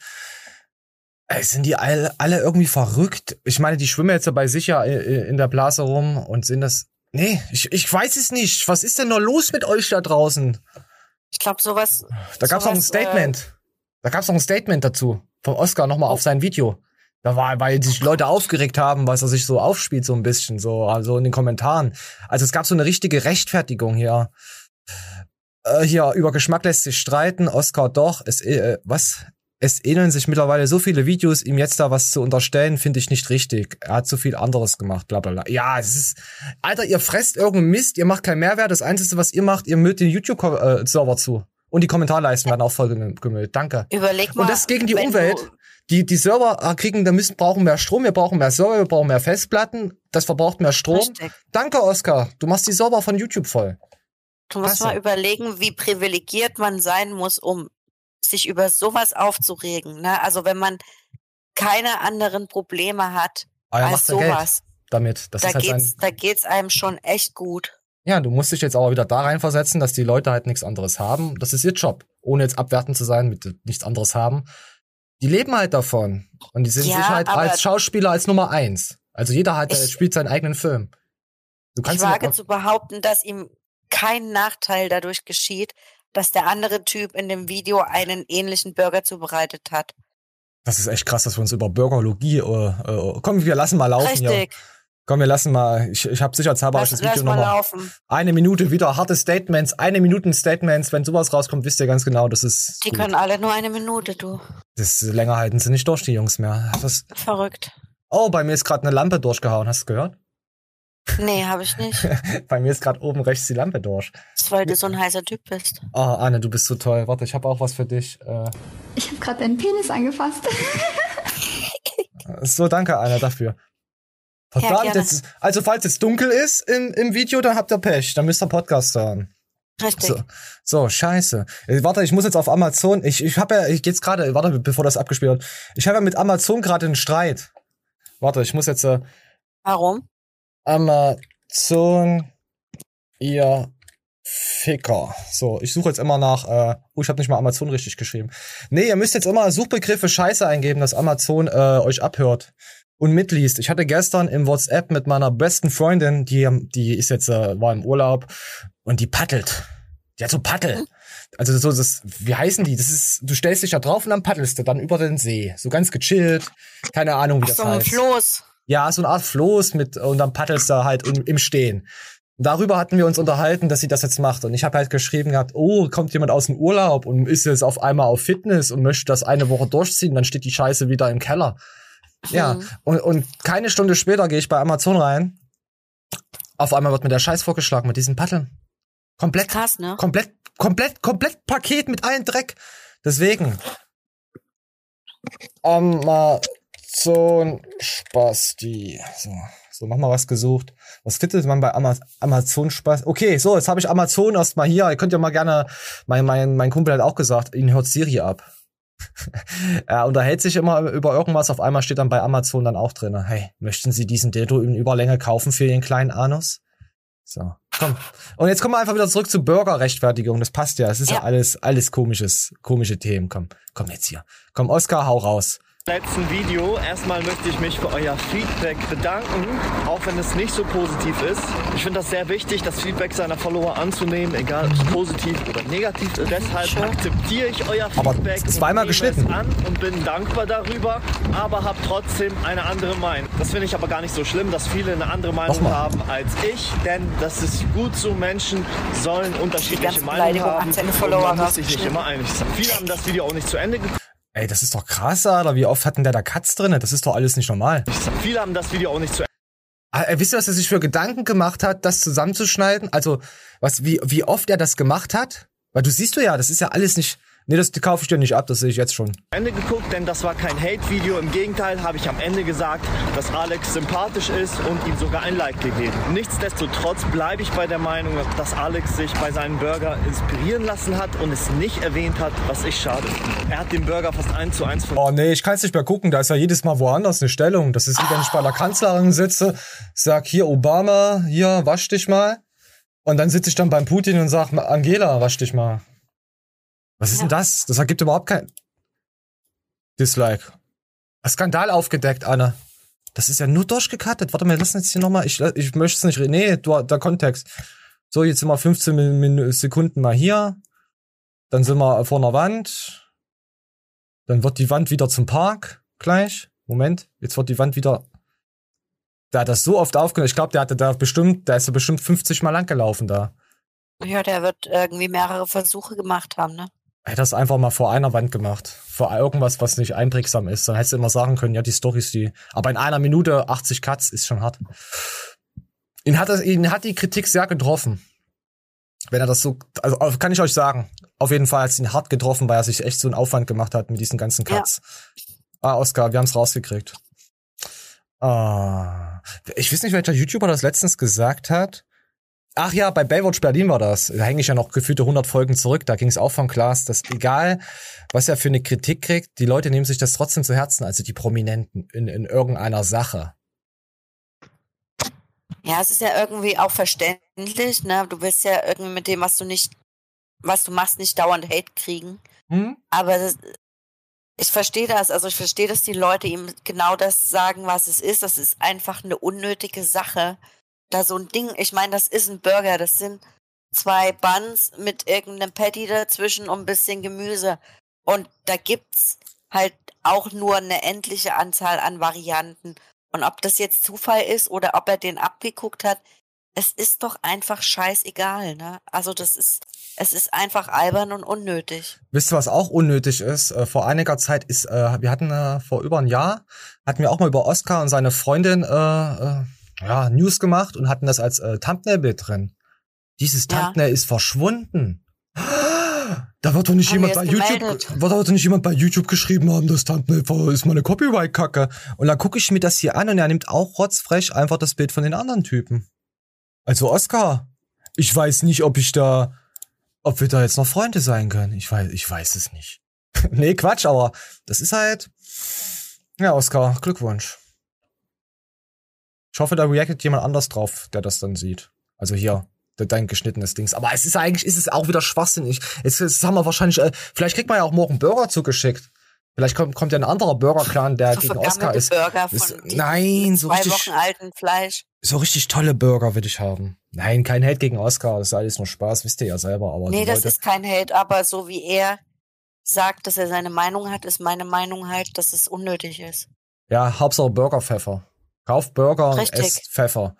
Ey, sind die alle, alle irgendwie verrückt? Ich meine, die schwimmen jetzt ja bei sich ja äh, in der Blase rum und sind das. Nee, ich, ich weiß es nicht. Was ist denn noch los mit euch da draußen? Ich glaube, sowas. Da gab's noch ein äh, Statement. Da gab's noch ein Statement dazu. Vom Oscar nochmal auf sein Video. Da war, weil sich Leute aufgeregt haben, was er sich so aufspielt, so ein bisschen, so, also in den Kommentaren. Also es gab so eine richtige Rechtfertigung hier. Äh, hier, über Geschmack lässt sich streiten, Oscar doch. Es, äh, was? Es ähneln sich mittlerweile so viele Videos, ihm jetzt da was zu unterstellen, finde ich nicht richtig. Er hat so viel anderes gemacht, bla bla bla. Ja, es ist. Alter, ihr fresst irgendeinen Mist, ihr macht keinen Mehrwert. Das Einzige, was ihr macht, ihr müllt den YouTube-Server zu. Und die Kommentarleisten werden auch voll gemüllt. Danke. Überleg mal. Und das ist gegen die Umwelt. Die, die Server kriegen, da müssen, brauchen mehr Strom, wir brauchen mehr Server, wir brauchen mehr Festplatten, das verbraucht mehr Strom. Richtig. Danke, Oscar. Du machst die Server von YouTube voll. Du musst Klasse. mal überlegen, wie privilegiert man sein muss, um sich über sowas aufzuregen. Ne? Also wenn man keine anderen Probleme hat Aber er als sowas, Geld damit. Das da ist halt geht's, sein, da geht's einem schon echt gut. ja, du musst dich jetzt aber wieder da reinversetzen, dass die Leute halt nichts anderes haben. Das ist ihr Job. Ohne jetzt abwertend zu sein, mit nichts anderes haben. Die leben halt davon. Und die sehen Ja, sich halt als Schauspieler als Nummer eins. Also jeder hat, Ich- spielt seinen eigenen Film. Du Ich kannst wage ihn- zu behaupten, dass ihm kein Nachteil dadurch geschieht, dass der andere Typ in dem Video einen ähnlichen Burger zubereitet hat. Das ist echt krass, dass wir uns über Burgerlogie, äh, äh, komm, wir lassen mal laufen. Richtig, Komm, wir lassen mal, ich, ich habe sicherheitshalber lass, das Video mal nochmal. laufen. Eine Minute wieder, harte Statements, eine Minuten Statements. Wenn sowas rauskommt, wisst ihr ganz genau, das ist. Die gut. können alle nur eine Minute, du. Das länger halten sie nicht durch, die Jungs mehr. Das, Verrückt. oh, bei mir ist gerade eine Lampe durchgehauen, hast du gehört? Nee, habe ich nicht. bei mir ist gerade oben rechts die Lampe durch. Das ist, weil du so ein heißer Typ bist. Oh, Anne, du bist so toll. Warte, ich habe auch was für dich. Äh, Ich habe gerade deinen Penis angefasst. so, danke, Anne, dafür. Ja, Verdammt, gerne. jetzt, also falls es dunkel ist im, im Video, dann habt ihr Pech. Dann müsst ihr Podcast hören. Richtig. So, so scheiße. Äh, Warte, ich muss jetzt auf Amazon. Ich, ich habe ja, ich jetzt gerade, warte, bevor das abgespielt wird. Ich habe ja mit Amazon gerade einen Streit. Warte, ich muss jetzt äh, Warum? Amazon, ihr Ficker. So, ich suche jetzt immer nach. Äh, oh, ich habe nicht mal Amazon richtig geschrieben. Nee, ihr müsst jetzt immer Suchbegriffe Scheiße eingeben, dass Amazon äh, euch abhört und mitliest. Ich hatte gestern im WhatsApp mit meiner besten Freundin, die die ist jetzt äh, war im Urlaub und die paddelt. Die hat so Paddel. Also so das, wie heißen die? Das ist, du stellst dich da drauf und dann paddelst du dann über den See, so ganz gechillt. Keine Ahnung, wie Ach das so, heißt. Floß. Ja, so eine Art Floß mit und dann paddelst du halt im, im Stehen. Darüber hatten wir uns unterhalten, dass sie das jetzt macht. Und ich habe halt geschrieben gehabt, oh, kommt jemand aus dem Urlaub und ist jetzt auf einmal auf Fitness und möchte das eine Woche durchziehen, dann steht die Scheiße wieder im Keller. Ja, Mhm. und, und keine Stunde später gehe ich bei Amazon rein. Auf einmal wird mir der Scheiß vorgeschlagen mit diesen Paddeln. Komplett, Krass, ne? komplett, komplett, komplett Paket mit allen Dreck. Deswegen. Amazon Spasti. So, so, mach mal was gesucht. Was findet man bei Ama Amazon Spasti? Okay, so, jetzt habe ich Amazon erstmal hier. Ihr könnt ja mal gerne, mein, mein, mein Kumpel hat auch gesagt, ihn hört Siri ab. er unterhält sich immer über irgendwas, auf einmal steht dann bei Amazon dann auch drin. Hey, möchten Sie diesen Dildo in Überlänge kaufen für Ihren kleinen Anus? So, komm. Und jetzt kommen wir einfach wieder zurück zu Bürgerrechtfertigung. Das passt ja. Es ist ja, Ja. alles, alles komisches, komische Themen. Komm, komm jetzt hier. Komm, Oskar, hau raus. Letzten Video. Erstmal möchte ich mich für euer Feedback bedanken, auch wenn es nicht so positiv ist. Ich finde das sehr wichtig, das Feedback seiner Follower anzunehmen, egal ob es positiv oder negativ ist. Deshalb akzeptiere ich euer Aber Feedback zweimal und nehme geschnitten. es an und bin dankbar darüber, aber habe trotzdem eine andere Meinung. Das finde ich aber gar nicht so schlimm, dass viele eine andere Meinung Nochmal. haben als ich, denn das ist gut so. Menschen sollen unterschiedliche Meinungen haben und man muss sich nicht immer einig sein. Viele haben das Video auch nicht zu Ende geguckt. Ey, das ist doch krass, Alter. Wie oft hatten der da Cuts drin? Das ist doch alles nicht normal. Viele haben das Video auch nicht zu Ah, äh, wisst ihr, was er sich für Gedanken gemacht hat, das zusammenzuschneiden? Also, was, wie, wie oft er das gemacht hat? Weil du siehst du ja, das ist ja alles nicht. Nee, das kaufe ich dir nicht ab, das sehe ich jetzt schon. Ende geguckt, denn das war kein Hate-Video. Im Gegenteil habe ich am Ende gesagt, dass Alex sympathisch ist und ihm sogar ein Like gegeben. Nichtsdestotrotz bleibe ich bei der Meinung, dass Alex sich bei seinem Burger inspirieren lassen hat und es nicht erwähnt hat, was ich schade finde. Er hat den Burger fast eins zu eins von Oh nee, ich kann es nicht mehr gucken, da ist ja jedes Mal woanders eine Stellung. Das ist wie wenn ich bei der Kanzlerin sitze, sag hier Obama, hier, wasch dich mal. Und dann sitze ich dann beim Putin und sag, Angela, wasch dich mal. Was ist denn das? Das ergibt überhaupt kein Dislike. Skandal aufgedeckt, Anna. Das ist ja nur durchgekattet. Warte mal, lass uns jetzt hier nochmal. Ich, ich möchte es nicht. re- Nee, du, der Kontext. So, jetzt sind wir 15 Min Min Sekunden mal hier. Dann sind wir vor einer Wand. Dann wird die Wand wieder zum Park. Gleich. Moment. Jetzt wird die Wand wieder. Der hat das so oft aufgenommen. Ich glaube, der hatte da bestimmt, der ist ja bestimmt 50 Mal lang gelaufen da. Ja, der wird irgendwie mehrere Versuche gemacht haben, ne? Hat das einfach mal vor einer Wand gemacht. Vor irgendwas, was nicht einprägsam ist. Dann hättest du immer sagen können, ja, die Storys, die. Aber in einer Minute 80 Cuts ist schon hart. Ihn hat, das, ihn hat die Kritik sehr getroffen. Wenn er das so, also kann ich euch sagen, auf jeden Fall hat es ihn hart getroffen, weil er sich echt so einen Aufwand gemacht hat mit diesen ganzen Cuts. Ah, Oscar, wir haben es rausgekriegt. Ah, ich weiß nicht, welcher YouTuber das letztens gesagt hat. Ach ja, bei Baywatch Berlin war das. Da hänge ich ja noch gefühlte 100 Folgen zurück. Da ging es auch von Klaas, dass egal, was er für eine Kritik kriegt, die Leute nehmen sich das trotzdem zu Herzen, also die Prominenten in, in irgendeiner Sache. Ja, es ist ja irgendwie auch verständlich, ne? Du willst ja irgendwie mit dem, was du nicht, was du machst, nicht dauernd Hate kriegen. Hm? Aber das, ich verstehe das, also ich verstehe, dass die Leute ihm genau das sagen, was es ist. Das ist einfach eine unnötige Sache. Da so ein Ding, ich meine, das ist ein Burger, das sind zwei Buns mit irgendeinem Patty dazwischen und ein bisschen Gemüse. Und da gibt's halt auch nur eine endliche Anzahl an Varianten. Und ob das jetzt Zufall ist oder ob er den abgeguckt hat, es ist doch einfach scheißegal, ne? Also das ist, es ist einfach albern und unnötig. Wisst ihr, was auch unnötig ist? Äh, vor einiger Zeit ist, äh, wir hatten äh, vor über ein Jahr, hatten wir auch mal über Oscar und seine Freundin äh, ja, News gemacht und hatten das als äh, Thumbnail-Bild drin. Dieses Ja. Thumbnail ist verschwunden. Da wird doch nicht Haben jemand bei YouTube, gemeldet. wird doch nicht jemand bei YouTube geschrieben haben, das Thumbnail ist meine Copyright-Kacke. Und dann gucke ich mir das hier an und er nimmt auch rotzfrech einfach das Bild von den anderen Typen. Also Oscar, ich weiß nicht, ob ich da, ob wir da jetzt noch Freunde sein können. Ich weiß, ich weiß es nicht. nee, Quatsch, aber das ist halt, ja, Oscar, Glückwunsch. Ich hoffe, da reactet jemand anders drauf, der das dann sieht. Also hier, de- dein geschnittenes Dings. Aber es ist eigentlich, ist es auch wieder schwachsinnig. Jetzt, jetzt haben wir wahrscheinlich, äh, vielleicht kriegt man ja auch morgen Burger zugeschickt. Vielleicht kommt, kommt ja ein anderer Burger-Clan, der gegen Oscar ist. Burger ist von die- nein, so zwei richtig, Wochen alten Fleisch. so richtig tolle Burger will ich haben. Nein, kein Hate gegen Oscar, das ist alles nur Spaß, wisst ihr ja selber. Aber Nee, das Leute, ist kein Hate, aber so wie er sagt, dass er seine Meinung hat, ist meine Meinung halt, dass es unnötig ist. Ja, Hauptsache Burgerpfeffer. Kauft Burger und Richtig. esst Pfeffer.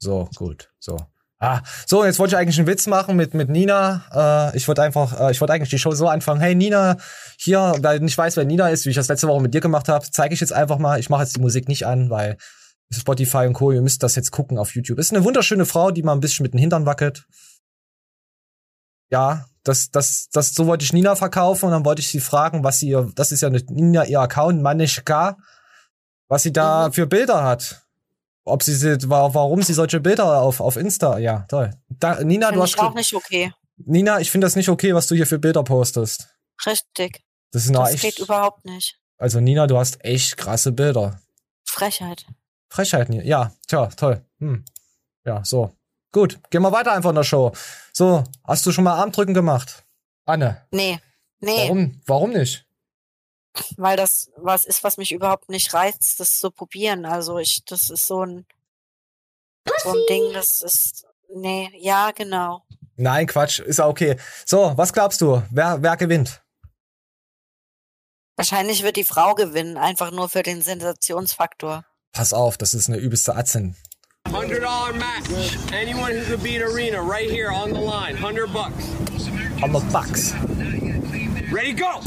So, gut, so. Ah, so, jetzt wollte ich eigentlich einen Witz machen mit, mit Nina. Äh, ich wollte einfach, äh, ich wollte eigentlich die Show so anfangen. Hey Nina, hier, weil ich nicht weiß, wer Nina ist, wie ich das letzte Woche mit dir gemacht habe, zeige ich jetzt einfach mal. Ich mache jetzt die Musik nicht an, weil Spotify und Co., ihr müsst das jetzt gucken auf YouTube. Ist eine wunderschöne Frau, die mal ein bisschen mit den Hintern wackelt. Ja, das, das, das, so wollte ich Nina verkaufen und dann wollte ich sie fragen, was sie, ihr- das ist ja nicht Nina ihr Account, Manishka, was sie Mhm. da für Bilder hat. Ob sie, sie wa- warum sie solche Bilder auf, auf Insta, ja, toll. Da, Nina, du Finde hast, ich auch nicht okay. Nina, ich finde das nicht okay, was du hier für Bilder postest. Richtig. Das ist Das echt, geht überhaupt nicht. also Nina, du hast echt krasse Bilder. Frechheit. Frechheit, Nina. Ja, tja, toll. Hm. Ja, so. Gut, gehen wir weiter einfach in der Show. So, hast du schon mal Armdrücken gemacht? Anne, Nee. Nee, warum, warum nicht? Weil das was ist, was mich überhaupt nicht reizt, das zu probieren. Also ich, das ist so ein, so ein Ding, das ist, nee, ja, genau. Nein, Quatsch, ist ja okay. So, was glaubst du? Wer, wer gewinnt? Wahrscheinlich wird die Frau gewinnen, einfach nur für den Sensationsfaktor. Pass auf, das ist eine übelste Atzen. $100 match. Anyone who could beat Arena right here on the line. 100 bucks. 100 Bucks. Ready, go!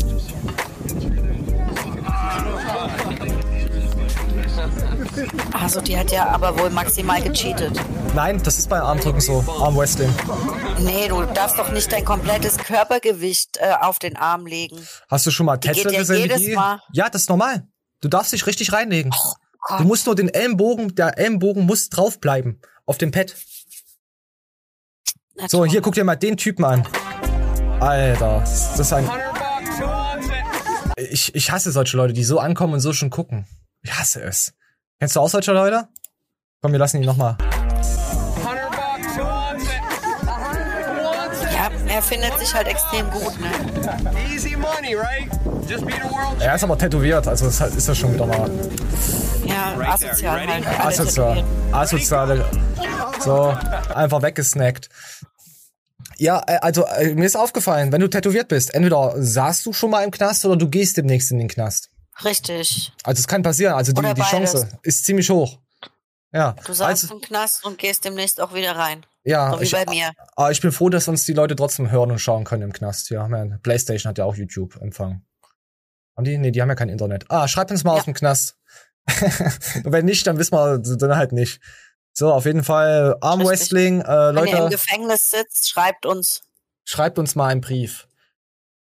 Also die hat ja aber wohl maximal gecheatet. Nein, das ist bei Armdrücken so. Armwrestling. Nee, du darfst doch nicht dein komplettes Körpergewicht äh, auf den Arm legen. Hast du schon mal geht ja gesehen? jedes die? Mal. Ja, das ist normal. Du darfst dich richtig reinlegen. Gott. du musst nur den Ellenbogen, der Ellenbogen muss draufbleiben. Auf dem Pad. Na So, hier guck dir mal den Typen an. Alter, das ist ein. Ich, ich hasse solche Leute, die so ankommen und so schon gucken. Ich hasse es. Kennst du auch solche Leute? Komm, wir lassen ihn nochmal. 100 bucks. Who wants it? Who wants it? Ja, er findet sich halt extrem gut, ne? Easy money, right? Just beat a world Er ist aber tätowiert, also das ist ja schon wieder mal Ja, asozial halt. asozial. Asoziale. So, einfach weggesnackt. Ja, äh, also äh, mir ist aufgefallen, wenn du tätowiert bist, entweder saßt du schon mal im Knast oder du gehst demnächst in den Knast. Richtig. Also es kann passieren, also die, die Chance ist ziemlich hoch. Ja, Du saßt also, im Knast und gehst demnächst auch wieder rein. ja so wie ich, bei mir. aber ich bin froh, dass uns die Leute trotzdem hören und schauen können im Knast. Ja, man, PlayStation hat ja auch YouTube-Empfang. Haben die? Nee, die haben ja kein Internet. Ah, schreibt uns mal aus dem Knast. wenn nicht, dann wissen wir dann halt nicht. So, auf jeden Fall Armwrestling. Äh, Wenn ihr im Leute, Gefängnis sitzt, schreibt uns. schreibt uns mal einen Brief.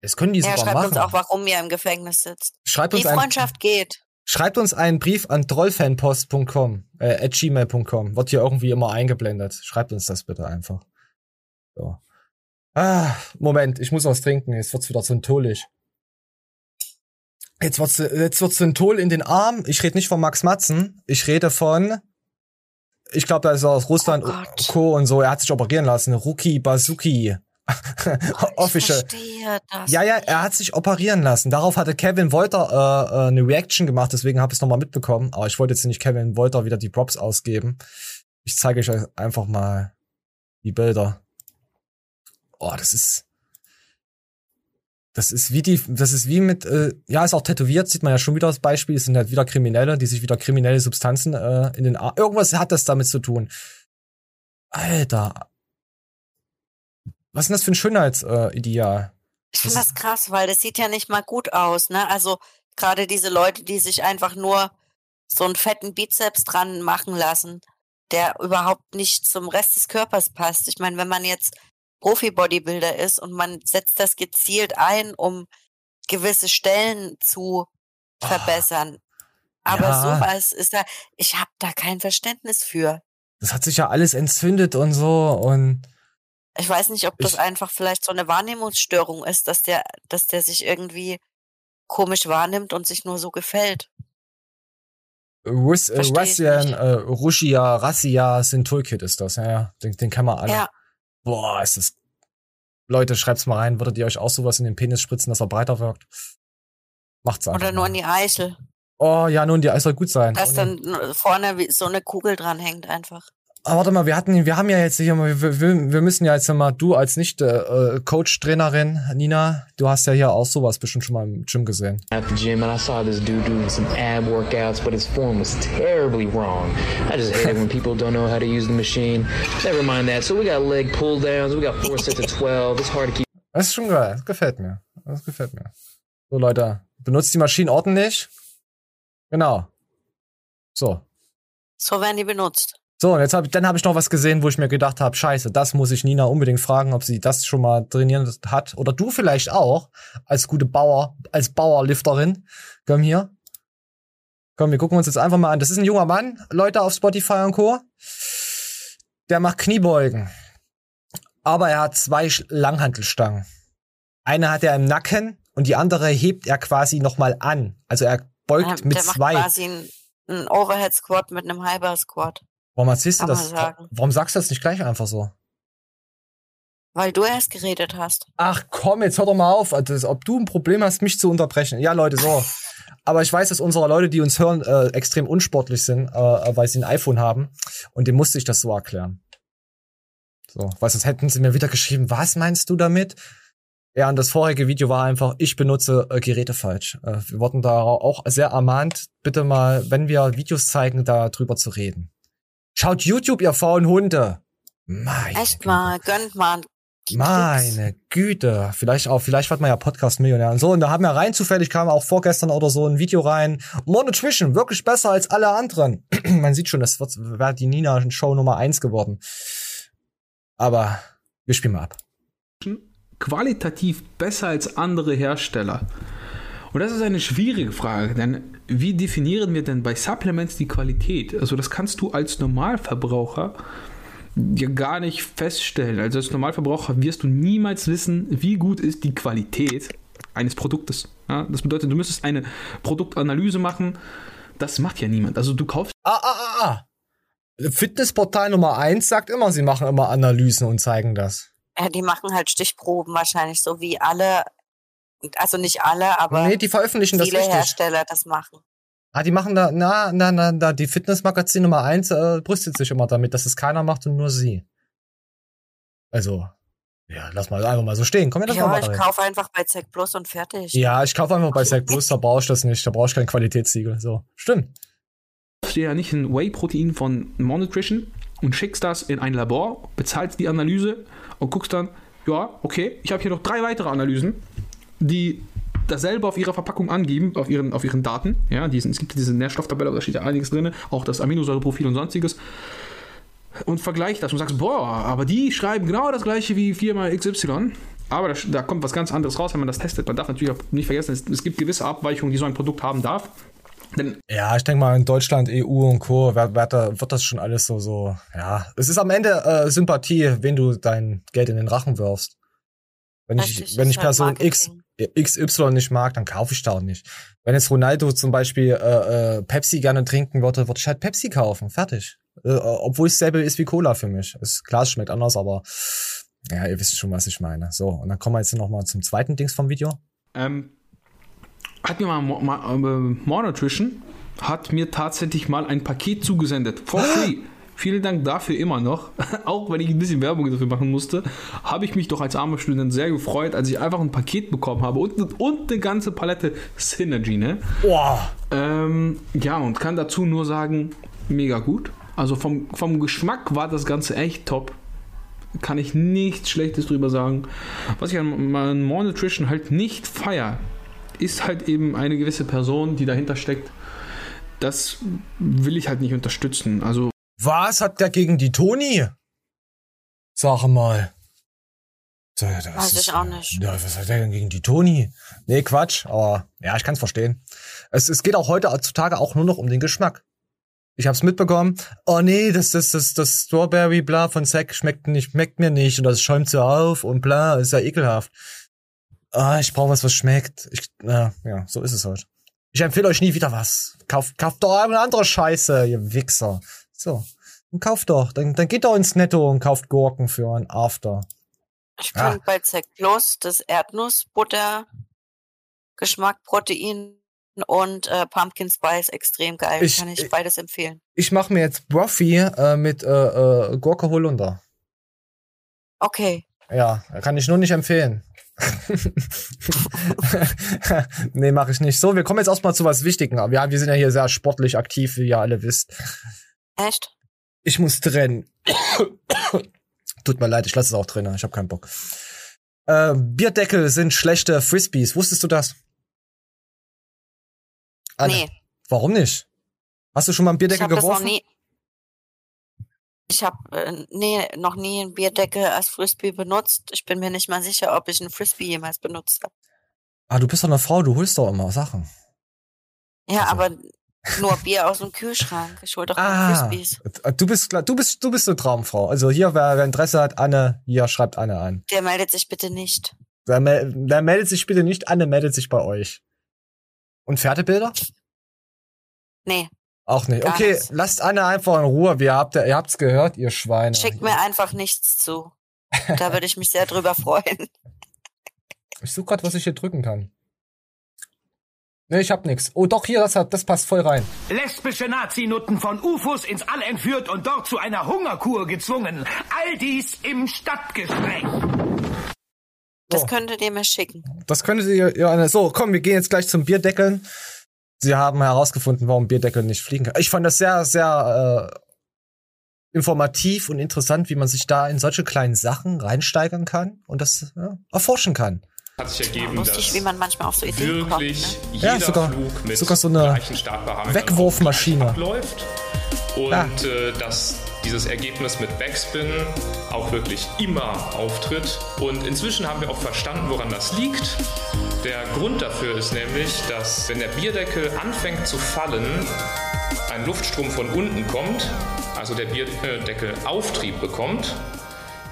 Das können die Ja, sogar schreibt machen. uns auch, warum ihr im Gefängnis sitzt. schreibt Die uns Freundschaft geht. Schreibt uns einen Brief an trollfanpost.com, äh, at gmail.com. Wird hier irgendwie immer eingeblendet. Schreibt uns das bitte einfach. So. Ah, Moment, ich muss was trinken. Jetzt wird's wieder syntholisch. Jetzt wird's, jetzt wird's Synthol in den Arm. Ich rede nicht von Max Matzen. Ich rede von, ich glaube, da ist er aus Russland, Oh Co. und so. Er hat sich operieren lassen. Ruki Bazuki. Official. Verstehe das. Ja, ja, er hat sich operieren lassen. Darauf hatte Kevin Wolter äh, äh, eine Reaction gemacht, deswegen habe ich es nochmal mitbekommen. Aber ich wollte jetzt nicht Kevin Wolter wieder die Props ausgeben. Ich zeige euch einfach mal die Bilder. Oh, das ist. Das ist wie die, das ist wie mit, äh, ja, ist auch tätowiert, sieht man ja schon wieder das Beispiel. Es sind halt wieder Kriminelle, die sich wieder kriminelle Substanzen äh, in den Arm. Irgendwas hat das damit zu tun. Alter. Was ist denn das für ein Schönheitsideal? Ideal? Ich finde das krass, weil das sieht ja nicht mal gut aus, ne? Also gerade diese Leute, die sich einfach nur so einen fetten Bizeps dran machen lassen, der überhaupt nicht zum Rest des Körpers passt. Ich meine, wenn man jetzt Profi-Bodybuilder ist und man setzt das gezielt ein, um gewisse Stellen zu verbessern. Aber Ja. sowas ist da, ich habe da kein Verständnis für. Das hat sich ja alles entzündet und so und Ich weiß nicht, ob das Ich- einfach vielleicht so eine Wahrnehmungsstörung ist, dass der, dass der sich irgendwie komisch wahrnimmt und sich nur so gefällt. Rus äh, Russian, äh, Russia, Rassia, sind Toolkit ist das, ja, ja. Den, den kennen wir alle. Ja. Boah, ist das. Leute, schreibt's mal rein, würdet ihr euch auch sowas in den Penis spritzen, dass er breiter wirkt? Macht's einfach. Oder nur mal. in die Eichel. Oh, ja, nun, die Eis soll gut sein. Dass Oh, dann vorne wie so eine Kugel dran hängt einfach. Aber warte mal, wir hatten, wir haben ja jetzt hier mal, wir, wir, müssen ja jetzt mal, du als nicht äh, Coach-Trainerin, Nina, du hast ja hier auch sowas bestimmt schon mal im Gym gesehen. at the gym and I saw this dude doing some ab workouts, but his form was terribly wrong. I just hate it when people don't know how to use the machine. Never mind that. So we got leg pull downs, we got four sets of 12. It's hard to keep. Das ist schon geil, das gefällt mir. Das gefällt mir. So, Leute, benutzt die Maschinen ordentlich. Genau. So. So werden die benutzt. So, und jetzt hab ich, dann habe ich noch was gesehen, wo ich mir gedacht habe, scheiße, das muss ich Nina unbedingt fragen, ob sie das schon mal trainiert hat. Oder du vielleicht auch, als gute Bauer, als Bauerlifterin. Komm hier. Komm, wir gucken uns jetzt einfach mal an. Das ist ein junger Mann, Leute auf Spotify und Co. Der macht Kniebeugen. Aber er hat zwei Langhantelstangen. Eine hat er im Nacken und die andere hebt er quasi nochmal an. Also er beugt Ähm, mit der macht zwei. quasi einen Overhead Squat mit einem Hyper Squat. Warum erzählst du Kann das? man sagen. Warum sagst du das nicht gleich einfach so? Weil du erst geredet hast. Ach komm, jetzt hör doch mal auf, als ob du ein Problem hast, mich zu unterbrechen. Ja, Leute, so. Aber ich weiß, dass unsere Leute, die uns hören, äh, extrem unsportlich sind, äh, weil sie ein iPhone haben. Und dem musste ich das so erklären. So, weil sonst hätten sie mir wieder geschrieben, was meinst du damit? Ja, und das vorherige Video war einfach, ich benutze äh, Geräte falsch. Äh, wir wurden da auch sehr ermahnt, bitte mal, wenn wir Videos zeigen, da drüber zu reden. Schaut YouTube, ihr faulen Hunde. Meine Echt mal, gönnt mal. meine Güte, vielleicht auch, vielleicht wird man ja Podcast-Millionär und so. Und da haben wir rein zufällig, kam auch vorgestern oder so ein Video rein. More Nutrition, wirklich besser als alle anderen. man sieht schon, das wird, wäre die Nina-Show Nummer eins geworden. Aber wir spielen mal ab. qualitativ besser als andere Hersteller? Und das ist eine schwierige Frage, denn wie definieren wir denn bei Supplements die Qualität? Also das kannst du als Normalverbraucher ja gar nicht feststellen. Also als Normalverbraucher wirst du niemals wissen, wie gut ist die Qualität eines Produktes. Ja, das bedeutet, du müsstest eine Produktanalyse machen. Das macht ja niemand. Also du kaufst Ah, ah, ah, ah. Fitnessportal Nummer eins sagt immer, sie machen immer Analysen und zeigen das. Ja, die machen halt Stichproben wahrscheinlich, so wie alle, also nicht alle, aber Nee, die veröffentlichen das viele richtig. Hersteller das machen. Ah, die machen da, na, na, na, na, die Fitnessmagazin Nummer eins äh, brüstet sich immer damit, dass es keiner macht und nur sie. Also, ja, lass mal einfach mal so stehen. Komm, wir lass mal Ja, ich kaufe einfach bei Zack Plus und fertig. Ja, ich kaufe einfach bei Sack Plus, da brauche ich das nicht, da brauche ich kein Qualitätssiegel. So, stimmt. dir ja nicht ein Whey-Protein von More Nutrition und schickst das in ein Labor, bezahlst die Analyse und guckst dann, ja, okay, ich habe hier noch drei weitere Analysen, die dasselbe auf ihrer Verpackung angeben, auf ihren, auf ihren Daten. Ja, diesen, es gibt diese Nährstofftabelle, da steht ja einiges drin, auch das Aminosäureprofil und sonstiges. Und vergleich das und sagst, boah, aber die schreiben genau das gleiche wie Firma XY. Aber da, da kommt was ganz anderes raus, wenn man das testet. Man darf natürlich auch nicht vergessen, es, es gibt gewisse Abweichungen, die so ein Produkt haben darf. Denn Ja, ich denke mal, in Deutschland, EU und Co. wird, wird, da- wird das schon alles so, so, ja. Es ist am Ende äh, Sympathie, wenn du dein Geld in den Rachen wirfst. Wenn ich, wenn ich Person X, XY nicht mag, dann kaufe ich da auch nicht. Wenn jetzt Ronaldo zum Beispiel äh, äh, Pepsi gerne trinken würde, würde ich halt Pepsi kaufen. Fertig. Äh, obwohl es dasselbe ist wie Cola für mich. Ist, klar, es schmeckt anders, aber ja, ihr wisst schon, was ich meine. So, und dann kommen wir jetzt noch mal zum zweiten Dings vom Video. Ähm, hat mir mal, mal äh, More Nutrition hat mir tatsächlich mal ein Paket zugesendet. For free. Vielen Dank dafür immer noch. Auch wenn ich ein bisschen Werbung dafür machen musste, habe ich mich doch als armer Student sehr gefreut, als ich einfach ein Paket bekommen habe und, und eine ganze Palette Synergy, ne? Boah. Ähm, ja, und kann dazu nur sagen, mega gut. Also vom, vom Geschmack war das Ganze echt top. Kann ich nichts Schlechtes drüber sagen. Was ich an, an More Nutrition halt nicht feier, ist halt eben eine gewisse Person, die dahinter steckt. Das will ich halt nicht unterstützen. Also Was hat der gegen die Toni? Sag mal. Das Weiß ist- ich auch nicht. Ja, was hat der denn gegen die Toni? Nee, Quatsch, aber ja, ich kann's verstehen. Es, es geht auch heute heutzutage auch nur noch um den Geschmack. Ich hab's mitbekommen. Oh nee, das, das, das, das Strawberry bla von Zack schmeckt nicht, schmeckt mir nicht und das schäumt so auf und bla, ist ja ekelhaft. Ah, ich brauche was, was schmeckt. Ich, ja, ja, so ist es halt. Ich empfehle euch nie wieder was. Kauft, kauft doch eine andere Scheiße, ihr Wichser. So. Dann kauft doch. Dann, dann geht doch ins Netto und kauft Gurken für ein After. Ich Ah. finde bei Zack Plus das Erdnussbutter, Geschmack, Protein und äh, Pumpkin Spice extrem geil. Ich- Kann ich ich- beides empfehlen. Ich mache mir jetzt Broffy äh, mit äh, äh, Gurke Holunder. Okay. Ja, kann ich nur nicht empfehlen. nee, mache ich nicht. So, wir kommen jetzt erstmal zu was Wichtigem. Aber ja, wir sind ja hier sehr sportlich aktiv, wie ihr alle wisst. Echt? Ich muss trennen. Tut mir leid, ich lasse es auch drin. Ich habe keinen Bock. Äh, Bierdeckel sind schlechte Frisbees. Wusstest du das? Anne, Nee. Warum nicht? Hast du schon mal einen Ich Bierdeckel habe das noch geworfen? nie. Ich habe äh, nee, noch nie einen Bierdeckel als Frisbee benutzt. Ich bin mir nicht mal sicher, ob ich einen Frisbee jemals benutzt habe. Ah, du bist doch eine Frau, du holst doch immer Sachen. Ja, Also aber nur Bier aus dem Kühlschrank. Ich hol doch Ah, Frisbees. du bist du bist du bist eine Traumfrau. Also hier wer, wer Interesse hat, Anne, hier schreibt Anne an. Der meldet sich bitte nicht. Wer, mel- wer meldet sich bitte nicht, Anne meldet sich bei euch. Und Pferdebilder? Nee. Auch nicht. Okay, nichts. lasst Anne einfach in Ruhe. Wir habt, ihr habt's gehört, ihr Schweine. Schickt mir einfach nichts zu. Da würde ich mich sehr drüber freuen. Ich suche gerade, was ich hier drücken kann. Nee, ich hab nix. Oh, doch, hier, das, hat, das passt voll rein. Lesbische Nazi-Nutten von UFOs ins All entführt und dort zu einer Hungerkur gezwungen. All dies im Stadtgespräch. Das Oh. könntet ihr mir schicken. Das könntet ihr, ja. So, komm, wir gehen jetzt gleich zum Bierdeckeln. Sie haben herausgefunden, warum Bierdeckel nicht fliegen können. Ich fand das sehr, sehr äh, informativ und interessant, wie man sich da in solche kleinen Sachen reinsteigern kann und das ja, erforschen kann. Hat sich ergeben, Lustig, dass wie man manchmal auf so Ideen kommt. wirklich Ne? jeder Ja, sogar- Flug mit sogar so eine Wegwurfmaschine. abläuft und Ja. äh, dass dieses Ergebnis mit Backspin auch wirklich immer auftritt. Und inzwischen haben wir auch verstanden, woran das liegt. Der Grund dafür ist nämlich, dass wenn der Bierdeckel anfängt zu fallen, ein Luftstrom von unten kommt, also der Bierdeckel Auftrieb bekommt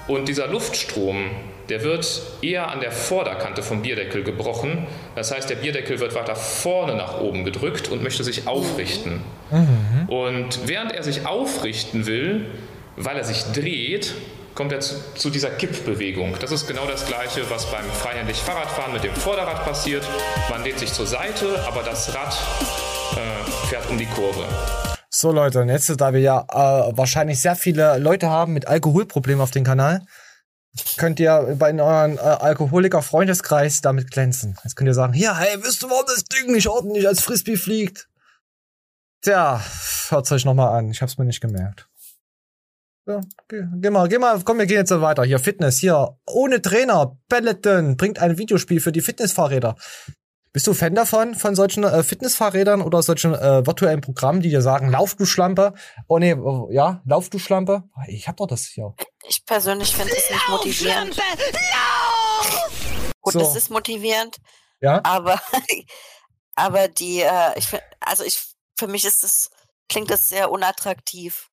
und dieser Luftstrom, der wird eher an der Vorderkante vom Bierdeckel gebrochen. Das heißt, der Bierdeckel wird weiter vorne nach oben gedrückt und möchte sich aufrichten. Und während er sich aufrichten will, weil er sich dreht, kommt er zu, zu dieser Kippbewegung. Das ist genau das gleiche, was beim freihändig Fahrradfahren mit dem Vorderrad passiert. Man lehnt sich zur Seite, aber das Rad äh, fährt um die Kurve. So Leute, und jetzt, da wir ja äh, wahrscheinlich sehr viele Leute haben mit Alkoholproblemen auf dem Kanal, könnt ihr bei euren äh, Alkoholiker-Freundeskreis damit glänzen. Jetzt könnt ihr sagen, hier, hey, wisst du, warum das Ding nicht ordentlich als Frisbee fliegt? Tja, hört's euch nochmal an. Ich hab's mir nicht gemerkt. So, geh, geh mal, geh mal, komm, wir gehen jetzt weiter. Hier, Fitness, hier, ohne Trainer, Peloton bringt ein Videospiel für die Fitnessfahrräder. Bist du Fan davon, von solchen äh, Fitnessfahrrädern oder solchen äh, virtuellen Programmen, die dir sagen, lauf du Schlampe? Oh nee, ja, lauf du Schlampe? Ich hab doch das hier. Ich persönlich finde es nicht motivierend. Gut, So. das ist motivierend, Ja? aber Aber die, äh, ich find, also ich, für mich ist das, klingt das sehr unattraktiv.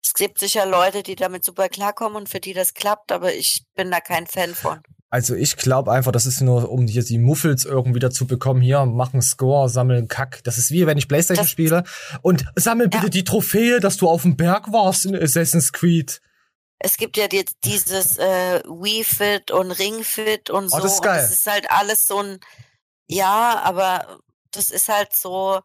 Es gibt sicher Leute, die damit super klarkommen und für die das klappt, aber ich bin da kein Fan von. Also ich glaube einfach, das ist nur, um hier die Muffels irgendwie wieder zu bekommen. Hier, machen Score, sammeln Kack. Das ist wie wenn ich Playstation Das- spiele. Und sammel bitte die Trophäe, dass du auf dem Berg warst in Assassin's Creed. Es gibt ja jetzt dieses äh, Wii Fit und Ring Fit und so. Oh, das ist Und geil. das ist halt alles so ein, ja, aber das ist halt so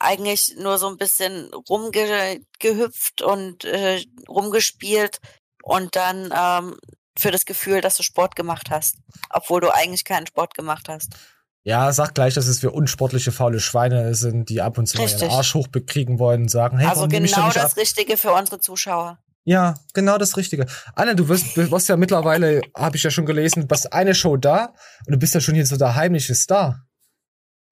eigentlich nur so ein bisschen rumgehüpft und äh, rumgespielt und dann ähm, für das Gefühl, dass du Sport gemacht hast, obwohl du eigentlich keinen Sport gemacht hast. Ja, sag gleich, dass es wir unsportliche, faule Schweine sind, die ab und zu mal ihren Richtig. Arsch hochbekriegen wollen und sagen, hey, also genau das ab? Richtige für unsere Zuschauer. Ja, genau das Richtige. Anne, du wirst, du wirst ja mittlerweile, habe ich ja schon gelesen, du bist eine Show da und du bist ja schon hier so der heimliche Star.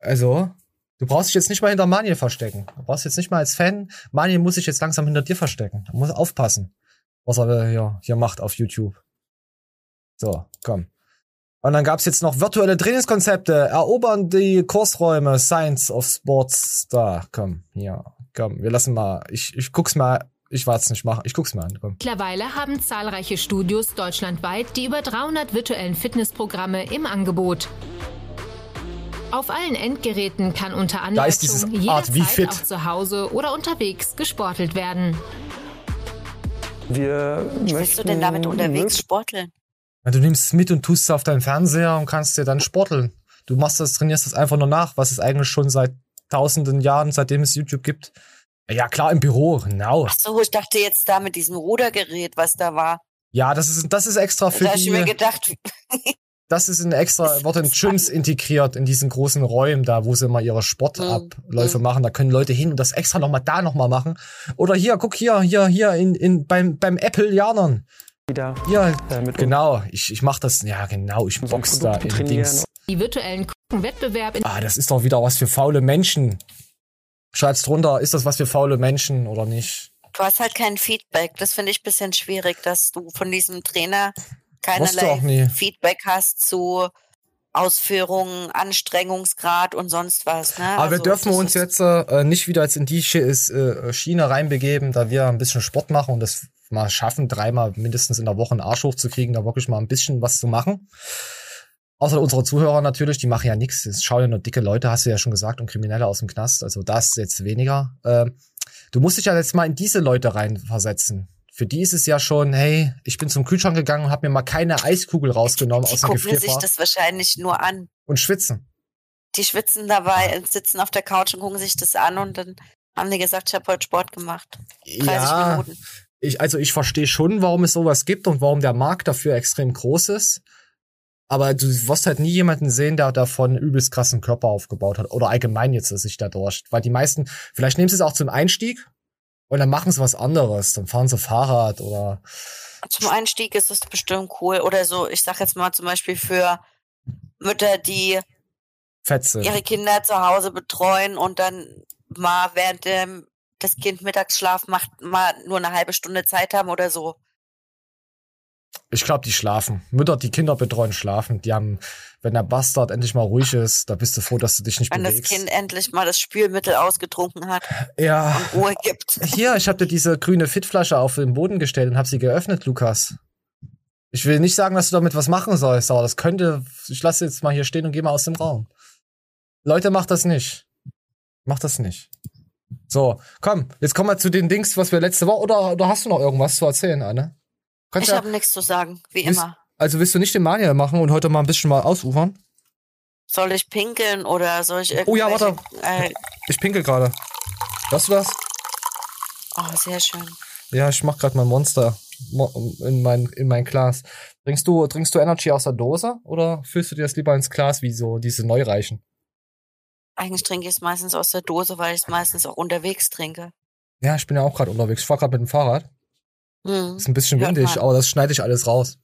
Also, du brauchst dich jetzt nicht mal hinter Maniel verstecken. Du brauchst jetzt nicht mal als Fan, Maniel muss sich jetzt langsam hinter dir verstecken. Du musst aufpassen, was er hier, hier macht auf YouTube. So, komm. Und dann gab's jetzt noch virtuelle Trainingskonzepte, erobern die Kursräume, Science of Sports. Da, komm, hier, komm, wir lassen mal, ich, ich guck's mal, ich wart's nicht machen, ich guck's mal an, komm. Mittlerweile haben zahlreiche Studios deutschlandweit die über 300 virtuellen Fitnessprogramme im Angebot. Auf allen Endgeräten kann unter Anleitung Art wie jederzeit fit. auch zu Hause oder unterwegs gesportelt werden. Wir Wie willst du denn damit unterwegs sporteln? Du nimmst es mit und tust es auf deinen Fernseher und kannst dir dann sporteln. Du machst das, trainierst das einfach nur nach, was es eigentlich schon seit tausenden Jahren, seitdem es YouTube gibt. Ja, klar, im Büro, genau. Ach so, ich dachte jetzt da mit diesem Rudergerät, was da war. Ja, das ist, das ist extra für Da habe ich mir die, gedacht, das ist ein extra, wird in Gyms integriert, in diesen großen Räumen da, wo sie immer ihre Sportabläufe machen. Da können Leute hin und das extra nochmal da nochmal machen. Oder hier, guck hier, hier, hier, in, in, beim, beim Apple-Janern. Wieder. Ja, genau. Ich, ich mach das, ja, genau. Ich box da in Dings. Die virtuellen Wettbewerb in Ah, das ist doch wieder was für faule Menschen. Schreibt's drunter, ist das was für faule Menschen oder nicht? du hast halt kein Feedback. Das finde ich ein bisschen schwierig, dass du von diesem Trainer keinerlei Feedback hast zu Ausführungen, Anstrengungsgrad und sonst was. Ne? Aber wir Also, dürfen das uns jetzt äh, nicht wieder jetzt in die Sch äh, Schiene reinbegeben, da wir ein bisschen Sport machen und das mal schaffen, dreimal mindestens in der Woche einen Arsch hochzukriegen, da wirklich mal ein bisschen was zu machen. Außer unsere Zuhörer natürlich, die machen ja nichts. Es schauen ja nur dicke Leute, hast du ja schon gesagt, und Kriminelle aus dem Knast. Also das jetzt weniger. Ähm, du musst dich ja jetzt mal in diese Leute reinversetzen. Für die ist es ja schon, hey, ich bin zum Kühlschrank gegangen und habe mir mal keine Eiskugel rausgenommen Die aus dem gucken sich Gefrierfach das wahrscheinlich nur an. und schwitzen. Die schwitzen dabei, sitzen auf der Couch und gucken sich das an und dann haben die gesagt, ich habe heute Sport gemacht. 30 Ja, Minuten. Ich, also ich verstehe schon, warum es sowas gibt und warum der Markt dafür extrem groß ist. Aber du wirst halt nie jemanden sehen, der davon übelst krassen Körper aufgebaut hat. Oder allgemein jetzt sich dadurch. Weil die meisten, vielleicht nehmen sie es auch zum Einstieg und dann machen sie was anderes. Dann fahren sie Fahrrad oder Zum Einstieg ist das bestimmt cool. Oder so, ich sag jetzt mal zum Beispiel für Mütter, die Fetze. ihre Kinder zu Hause betreuen und dann mal während dem, das Kind Mittagsschlaf macht, mal nur eine halbe Stunde Zeit haben oder so. Ich glaube, die schlafen. Mütter, die Kinder betreuen, schlafen. Die haben, wenn der Bastard endlich mal ruhig ist, da bist du froh, dass du dich nicht Wenn das bewegst. Kind endlich mal das Spülmittel ausgetrunken hat ja. und Ruhe gibt. Hier, ich habe dir diese grüne Fitflasche auf den Boden gestellt und habe sie geöffnet, Lukas. Ich will nicht sagen, dass du damit was machen sollst, aber das könnte. Ich lasse jetzt mal hier stehen und gehe mal aus dem Raum. Leute, macht das nicht. Macht das nicht. So, komm, jetzt kommen wir zu den Dings, was wir letzte Woche. Oder, oder hast du noch irgendwas zu erzählen, Anne? Kannst Ich ja- habe nichts zu sagen, wie willst- immer. Also willst du nicht den Manuel machen und heute mal ein bisschen mal ausufern? Soll ich pinkeln oder soll ich Oh ja, irgendwelche... warte. Äh, Ich pinkel gerade. Hörst du das? oh, sehr schön. Ja, ich mach gerade mein Monster mo- in mein, in mein Glas. Trinkst du, trinkst du Energy aus der Dose oder füllst du dir das lieber ins Glas wie so diese Neureichen? Eigentlich trinke ich es meistens aus der Dose, weil ich es meistens auch unterwegs trinke. Ja, ich bin ja auch gerade unterwegs. Ich fahr gerade mit dem Fahrrad. Hm. Ist ein bisschen Hört windig, man. aber das schneide ich alles raus.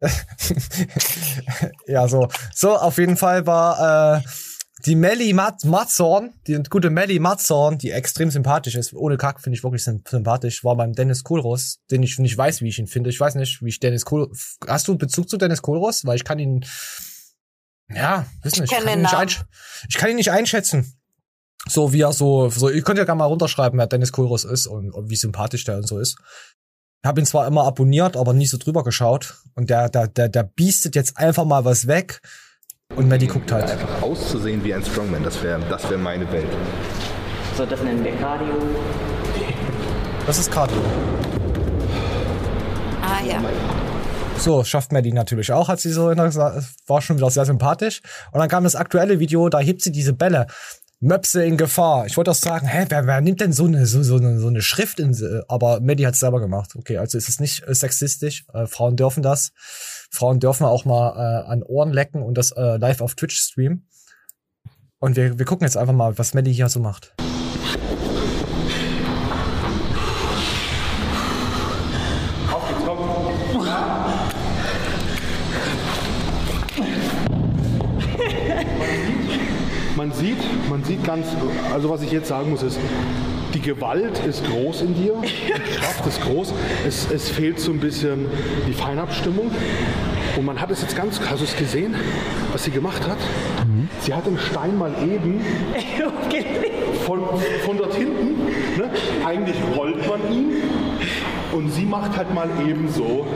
ja, so. So, auf jeden Fall war äh, die Melly Mat Matzorn, die gute Melly Matzorn, die extrem sympathisch ist. Ohne Kack finde ich wirklich symp- sympathisch. War beim Dennis Kohlross, den ich nicht weiß, wie ich ihn finde. Ich weiß nicht, wie ich Dennis Kohl. Hast du einen Bezug zu Dennis Kohlross? Weil ich kann ihn. Ja, wissen Ich nicht. Ich, kenn kann nicht ich kann ihn nicht einschätzen. So wie er so, so, ihr könnt ja gerne mal runterschreiben, wer Dennis Kohlroß ist und, und wie sympathisch der und so ist. Ich habe ihn zwar immer abonniert, aber nie so drüber geschaut. Und der, der, der, der biestet jetzt einfach mal was weg. Und Maddie guckt halt. Einfach auszusehen wie ein Strongman, das wäre das wär meine Welt. So, das nennen wir Cardio. Das ist Cardio. Ah ja. So, schafft Maddie natürlich auch, hat sie so war schon wieder sehr sympathisch. Und dann kam das aktuelle Video, da hebt sie diese Bälle. Möpse in Gefahr. Ich wollte auch sagen, hä, wer, wer nimmt denn so eine, so, so eine, so eine Schrift in, aber Maddie hat es selber gemacht. Okay, also ist es nicht äh, sexistisch. Äh, Frauen dürfen das. Frauen dürfen auch mal äh, an Ohren lecken und das äh, live auf Twitch streamen. Und wir, wir gucken jetzt einfach mal, was Maddie hier so macht. Ganz, also was ich jetzt sagen muss ist, die Gewalt ist groß in dir, die Kraft ist groß, es, es fehlt so ein bisschen die Feinabstimmung. Und man hat es jetzt ganz, hast du es gesehen, was sie gemacht hat? Sie hat den Stein mal eben von, von dort hinten, ne? eigentlich rollt man ihn und sie macht halt mal eben so.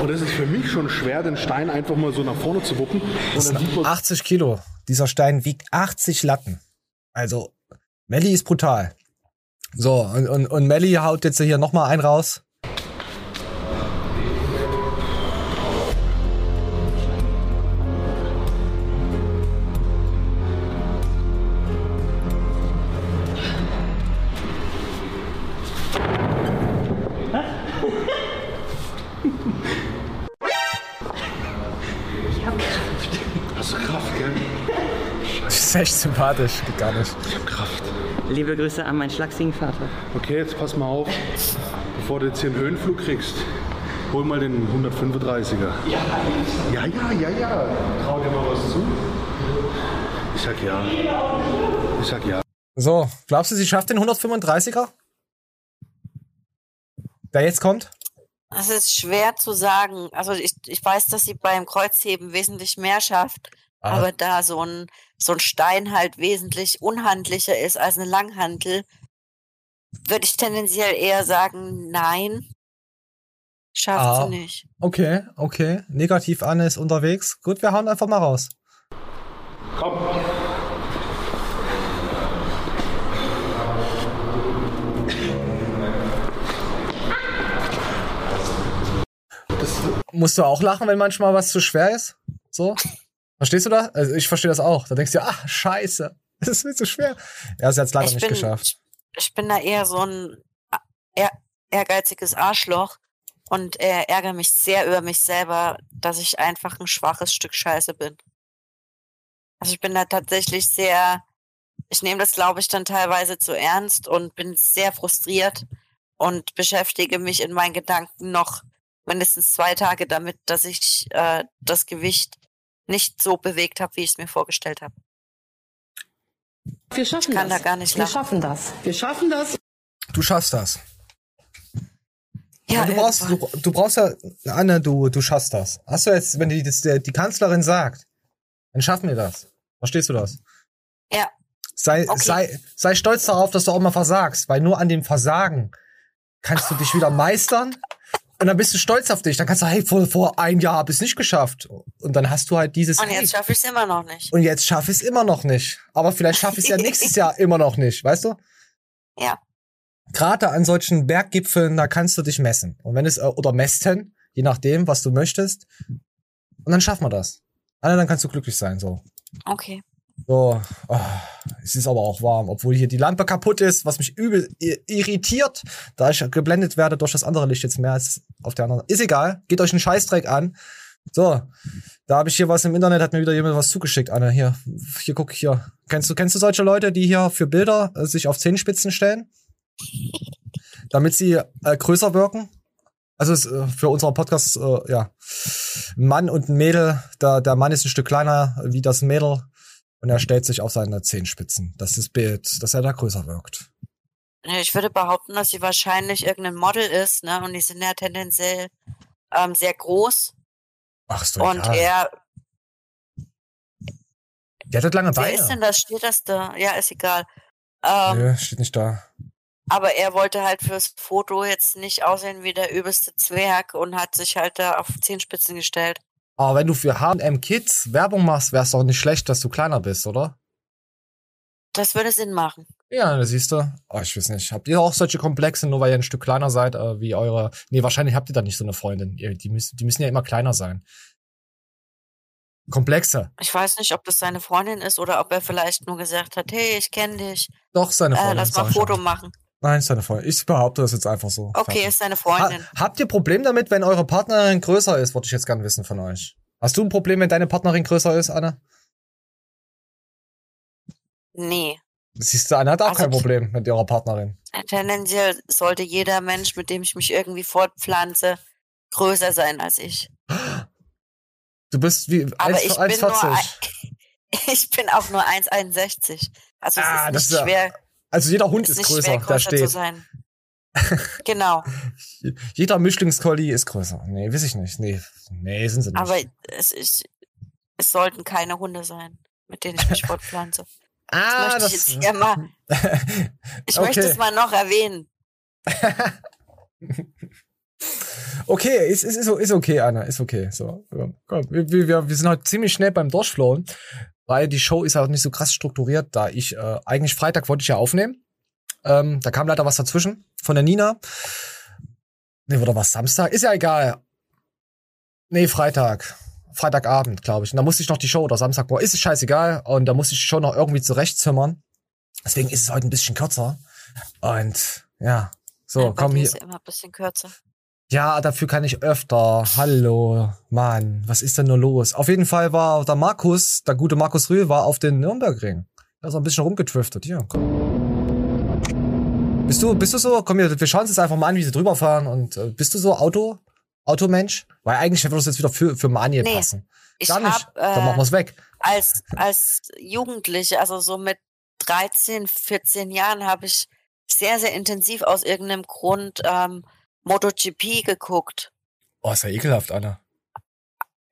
Und es ist für mich schon schwer, den Stein einfach mal so nach vorne zu wuppen. Und Das dann sieht sind man, 80 Kilo. Dieser Stein wiegt 80 Latten. Also, Melli ist brutal. So, und, und, und Melli haut jetzt hier nochmal einen raus. Ist echt sympathisch. Geht gar nicht. Ich hab Kraft. Liebe Grüße an meinen schlagsigen Vater. Okay, jetzt pass mal auf. Bevor du jetzt hier einen Höhenflug kriegst, hol mal den 135er. Ja, ja, ja, ja, ja. Trau dir mal was zu. Ich sag ja. Ich sag ja. So, glaubst du, sie schafft den 135er? Der jetzt kommt? Das ist schwer zu sagen. Also ich, ich weiß, dass sie beim Kreuzheben wesentlich mehr schafft, Ah. aber da so ein, so ein Stein halt wesentlich unhandlicher ist als eine Langhantel, würde ich tendenziell eher sagen, nein. Schafft Ah. sie nicht. Okay, okay. Negativ Anne ist unterwegs. Gut, wir hauen einfach mal raus. Komm. Musst du auch lachen, wenn manchmal was zu schwer ist? So? Verstehst du das? Also ich verstehe das auch. Da denkst du, ach, scheiße. Das ist viel zu schwer. Ja, sie hat es leider Ich nicht bin- geschafft. Ich bin da eher so ein eher, ehrgeiziges Arschloch und äh, ärgere mich sehr über mich selber, dass ich einfach ein schwaches Stück Scheiße bin. Also ich bin da tatsächlich sehr, ich nehme das, glaube ich, dann teilweise zu ernst und bin sehr frustriert und beschäftige mich in meinen Gedanken noch mindestens zwei Tage damit, dass ich äh, das Gewicht nicht so bewegt habe, wie ich es mir vorgestellt habe. Wir schaffen Ich kann das. da gar nicht Wir lachen. schaffen das. Wir schaffen das. Du schaffst das. Ja, du, brauchst, du, du brauchst ja, Anne, du, du schaffst das. Hast du jetzt, wenn die, das, der, die Kanzlerin sagt, dann schaffen wir das. Verstehst du das? Ja. Sei, Okay. sei, sei stolz darauf, dass du auch mal versagst, weil nur an dem Versagen kannst du dich wieder meistern und dann bist du stolz auf dich. Dann kannst du, hey, vor, vor ein Jahr hab ich es nicht geschafft. Und dann hast du halt dieses, Und jetzt schaffe ich es immer noch nicht. und jetzt schaffe ich es immer noch nicht. Aber vielleicht schaffe ich es ja nächstes Jahr immer noch nicht, weißt du? Ja. Gerade an solchen Berggipfeln, da kannst du dich messen. Und wenn es, äh, oder messen, je nachdem, was du möchtest. Und dann schaffen wir das. Anne, dann kannst du glücklich sein, so. Okay. So, oh, es ist aber auch warm, obwohl hier die Lampe kaputt ist, was mich übel irritiert, da ich geblendet werde durch das andere Licht jetzt mehr als auf der anderen. Ist egal, geht euch einen Scheißdreck an. So, da habe ich hier was im Internet, hat mir wieder jemand was zugeschickt, Anne. Hier, hier guck hier. Kennst du, kennst du solche Leute, die hier für Bilder äh, sich auf Zehenspitzen stellen? Damit sie äh, größer wirken? Also es, äh, für unseren Podcast, äh, ja, Mann und Mädel, da, der Mann ist ein Stück kleiner wie das Mädel und er stellt sich auf seine Zehenspitzen. Das ist Bild, dass er da größer wirkt. Ja, Ich würde behaupten, dass sie wahrscheinlich irgendein Model ist, ne? Und die sind ja tendenziell ähm, sehr groß. Ach, doch Und egal. er, Die hat halt lange wer ist Beine. denn das? Steht das da? Ja, ist egal. Ähm, Nö, steht nicht da. Aber er wollte halt fürs Foto jetzt nicht aussehen wie der übelste Zwerg und hat sich halt da auf Zehenspitzen gestellt. Aber wenn du für H&M Kids Werbung machst, wär's doch nicht schlecht, dass du kleiner bist, oder? Das würde Sinn machen. Ja, da siehst du. Oh, ich weiß nicht. Habt ihr auch solche Komplexe, nur weil ihr ein Stück kleiner seid, äh, wie eure. Nee, wahrscheinlich habt ihr da nicht so eine Freundin. Ihr, die, müssen, die müssen ja immer kleiner sein. Komplexe. Ich weiß nicht, ob das seine Freundin ist oder ob er vielleicht nur gesagt hat, hey, ich kenne dich. Doch, seine Äh, Freundin. lass mal ich Foto auch. machen. Nein, ist seine Freundin. Ich behaupte das jetzt einfach so. Okay, Fertig. ist seine Freundin. Ha habt ihr Problem damit, wenn eure Partnerin größer ist? Wollte ich jetzt gern wissen von euch. Hast du ein Problem, wenn deine Partnerin größer ist, Anne? Nee. Siehst du, Anne hat auch Also- kein Problem mit ihrer Partnerin. Tendenziell sollte jeder Mensch, mit dem ich mich irgendwie fortpflanze, größer sein als ich. Du bist wie Aber 1, ich bin nur 1,40. ein- Ich bin auch nur 1,61. Also es Ah, ist das nicht ist ja- schwer. Also jeder Hund ist ist größer, schwer, der größer zu steht. sein. genau. Jeder Mischlingskolli ist größer. Nee, weiß ich nicht. Nee, nee, sind sie nicht. Aber es, ist, es sollten keine Hunde sein, mit denen ich mich fortpflanze. Ah, das möchte das- ich jetzt hier mal. Ich Okay. möchte es mal noch erwähnen. Okay, ist, ist, ist, ist okay, Anna, ist okay. So, komm, wir, wir, wir wir sind heute ziemlich schnell beim Durchflowen, weil die Show ist auch nicht so krass strukturiert, da ich äh, eigentlich Freitag wollte ich ja aufnehmen. Ähm, da kam leider was dazwischen von der Nina. Nee, oder was Samstag? Ist ja egal. Nee, Freitag. Freitagabend, glaube ich. Und da musste ich noch die Show oder Samstag, boah, ist es scheißegal. Und da musste ich die Show noch irgendwie zurechtzimmern. Deswegen ist es heute ein bisschen kürzer. Und ja, so, Bei komm hier. ist ja immer ein bisschen kürzer. Ja, dafür kann ich öfter. Hallo, Mann, was ist denn nur los? Auf jeden Fall war der Markus, der gute Markus Rühl, war auf den Nürnbergring. Da ist er ein bisschen rumgetriftet. Hier, komm. Bist du, bist du so? Komm hier, wir schauen uns jetzt einfach mal an, wie sie drüber fahren. Und äh, bist du so Auto, Automensch? Weil eigentlich würde das jetzt wieder für, für Maniel Nee, passen. Ich Gar nicht. hab, Dann machen äh, wir's weg. Als, als Jugendliche, also so mit 13, 14 Jahren, habe ich sehr, sehr intensiv aus irgendeinem Grund ähm, MotoGP geguckt. Oh, ist ja ekelhaft, Anna.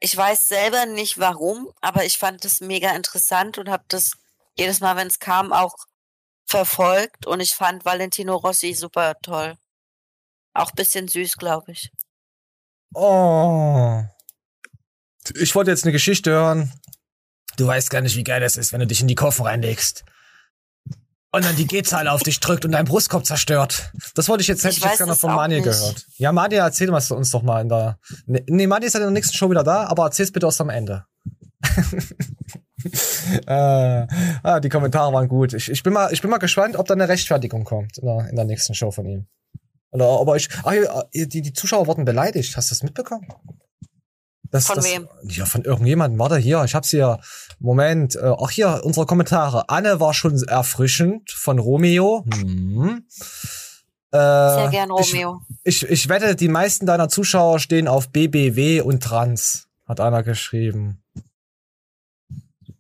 Ich weiß selber nicht warum, aber ich fand das mega interessant und habe das jedes Mal, wenn es kam, auch verfolgt. Und ich fand Valentino Rossi super toll. Auch bisschen süß, glaube ich. Oh. Ich wollte jetzt eine Geschichte hören. Du weißt gar nicht, wie geil das ist, wenn du dich in die Koffer reinlegst. Und dann die G-Zahl auf dich drückt und dein Brustkorb zerstört. Das wollte ich jetzt, hätte Ich ich, jetzt gerne von nicht. gehört. Ja, Manja, erzähl was uns doch mal in der. Nee, nee Manja ist ja in der nächsten Show wieder da, aber erzähl's bitte aus am Ende. äh, ah, die Kommentare waren gut. Ich, ich, bin mal, ich bin mal gespannt, ob da eine Rechtfertigung kommt in der, in der nächsten Show von ihm. Oder aber ich. Ah, hier, die, die Zuschauer wurden beleidigt. Hast du das mitbekommen? Das, Von das, wem? Ja, von irgendjemandem. Warte, hier, ich hab's hier. Moment. Äh, ach, hier, unsere Kommentare. Anne war schon erfrischend von Romeo. Hm. Äh, Sehr gern, ich- Romeo. Ich, ich wette, die meisten deiner Zuschauer stehen auf BBW und Trans, hat einer geschrieben.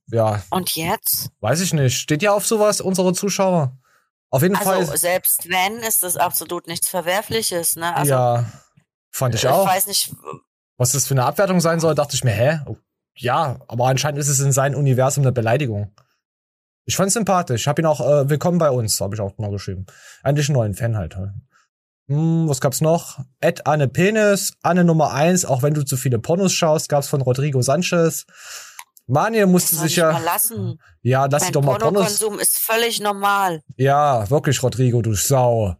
Ja, Und jetzt? weiß ich nicht. Steht ja auf sowas, unsere Zuschauer? Auf jeden Also Fall. selbst wenn, ist das absolut nichts Verwerfliches. Ne? Also, ja, fand ich auch. Ich weiß nicht, Was das für eine Abwertung sein soll, dachte ich mir, hä? Oh, ja, aber anscheinend ist es in seinem Universum eine Beleidigung. Ich fand's sympathisch. Hab ihn auch äh, willkommen bei uns, habe ich auch mal geschrieben. Eigentlich einen neuen Fan halt. Hm, was gab's noch? Ed Anne Penis, Anne Nummer eins. auch wenn du zu viele Pornos schaust, gab's von Rodrigo Sanchez. Manje musste sich ich ja. mal lassen. Ja, lass mein dich doch mal Pornos. Pornokonsum ist völlig normal. Ja, wirklich, Rodrigo, du Sau.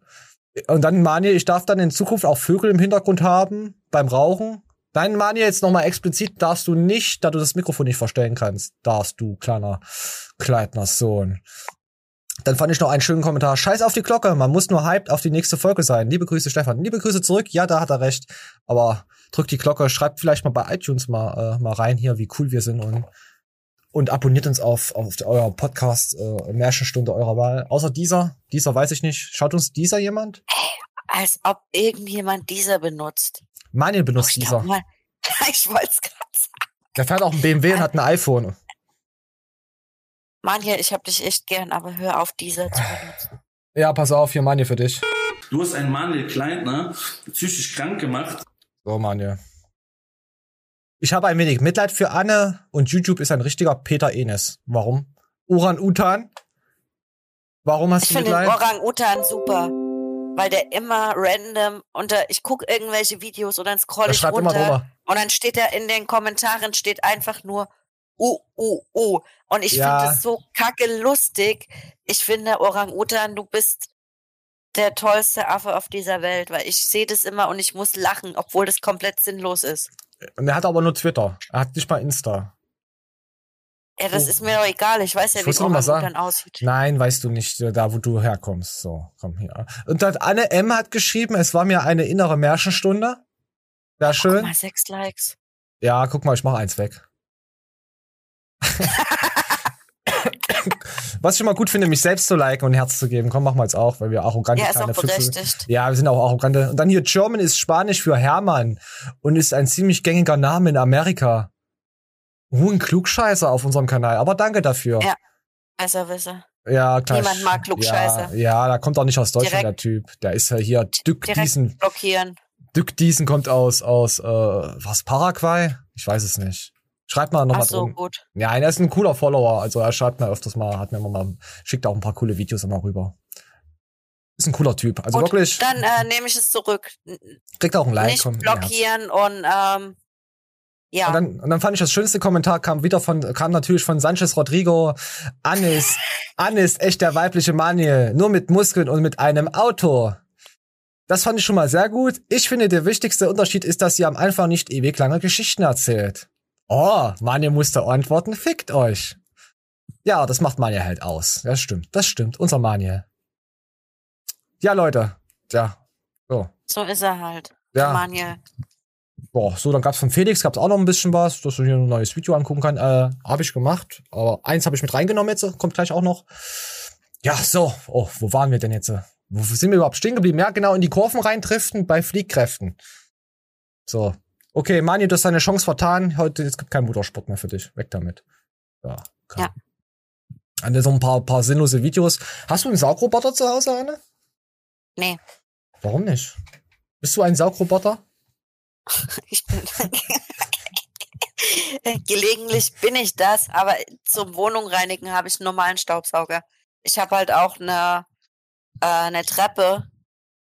Und dann, Manje, ich darf dann in Zukunft auch Vögel im Hintergrund haben beim Rauchen. Nein, Manje, jetzt nochmal explizit darfst du nicht, da du das Mikrofon nicht verstellen kannst, darfst du, kleiner Kleidner Sohn. Dann fand ich noch einen schönen Kommentar. Scheiß auf die Glocke, man muss nur hyped auf die nächste Folge sein. Liebe Grüße, Stefan. Liebe Grüße zurück. Ja, da hat er recht. Aber drückt die Glocke, schreibt vielleicht mal bei iTunes mal, äh, mal rein hier, wie cool wir sind und und abonniert uns auf, auf euer Podcast äh, Märchenstunde eurer Wahl. Außer dieser, dieser weiß ich nicht. Schaut uns dieser jemand? Als ob irgendjemand dieser benutzt. Manuel benutzt dieser. Mal, ich wollte es gerade sagen. Der fährt auch ein BMW und hat ein iPhone. Manja, ich hab dich echt gern, aber hör auf, dieser zu benutzen. Ja, pass auf, hier Manuel für dich. Du hast einen Manuel Kleintner psychisch krank gemacht. So, Manuel. Ich habe ein wenig Mitleid für Anne und YouTube ist ein richtiger Peter Enes. Warum? Uran-Utan? Warum hast Ich du finde den Mitleid? Orang-Utan super, weil der immer random unter, ich gucke irgendwelche Videos und dann scroll ich runter drüber. und dann steht da in den Kommentaren steht einfach nur uh, uh, uh. Und ich Ja. finde es so kacke lustig. Ich finde, Orang-Utan, du bist der tollste Affe auf dieser Welt, weil ich sehe das immer und ich muss lachen, obwohl das komplett sinnlos ist. Und er hat aber nur Twitter. Er hat nicht mal Insta. Ja, das ist mir doch egal. Ich weiß ja, Ich wie Orang-Utan sagen. aussieht. Nein, weißt du nicht, äh, da wo du herkommst. So, komm hier. Und dann Anne M. hat geschrieben, es war mir eine innere Märchenstunde. Sehr Guck schön. mal, sechs Likes. Ja, guck mal, ich mach eins weg. Was ich immer gut finde, mich selbst zu liken und ein Herz zu geben. Komm, machen wir jetzt auch, weil wir arrogante Ja, ist auch kleine sind. berechtigt. Ja, wir sind auch arrogante. Und dann hier German ist Spanisch für Hermann und ist ein ziemlich gängiger Name in Amerika. Uh, ein Klugscheißer auf unserem Kanal. Aber danke dafür. Ja, Besserwisser. Ja, klar. Niemand mag Klugscheißer. Ja, ja, da kommt auch nicht aus Deutschland, Direkt- der Typ. Der ist ja hier Dück Diesen. blockieren. Dück Diesen kommt aus, aus, äh, was, Paraguay? Ich weiß es nicht. Schreibt mal nochmal so, drin. gut. Ja, er ist ein cooler Follower. Also er schreibt mir öfters mal, hat mir immer mal, schickt auch ein paar coole Videos immer rüber. Ist ein cooler Typ. Also Gut, wirklich, Dann äh, nehme ich es zurück. Kriegt auch ein Like. Nicht blockieren und ähm, ja. Und dann, und dann fand ich das schönste Kommentar kam wieder von, kam natürlich von Sanchez Rodrigo. Anne ist echt der weibliche Manuel. Nur mit Muskeln und mit einem Auto. Das fand ich schon mal sehr gut. Ich finde, der wichtigste Unterschied ist, dass sie am Anfang nicht ewig lange Geschichten erzählt. Oh, Manuel musste antworten, fickt euch. Ja, das macht Manuel halt aus. Das stimmt, das stimmt. Unser Manuel. Ja, Leute. Ja. So. so ist er halt. Ja. Manuel. Boah, so, dann gab's von Felix, gab's auch noch ein bisschen was, dass du hier ein neues Video angucken kannst. Äh, habe ich gemacht. Aber eins habe ich mit reingenommen jetzt, kommt gleich auch noch. Ja, so. Oh, wo waren wir denn jetzt? Wo sind wir überhaupt stehen geblieben? Ja, genau, in die Kurven reindriften bei Fliehkräften. So. Okay, Mani, du hast deine Chance vertan. Heute, es gibt keinen Motorsport mehr für dich. Weg damit. Ja. Okay. Ja. An so ein paar, paar sinnlose Videos. Hast du einen Saugroboter zu Hause, Anne? Nee, Warum nicht? Bist du ein Saugroboter? ich bin. Gelegentlich bin ich das, aber zum Wohnung reinigen habe ich einen normalen Staubsauger. Ich habe halt auch eine, äh, eine Treppe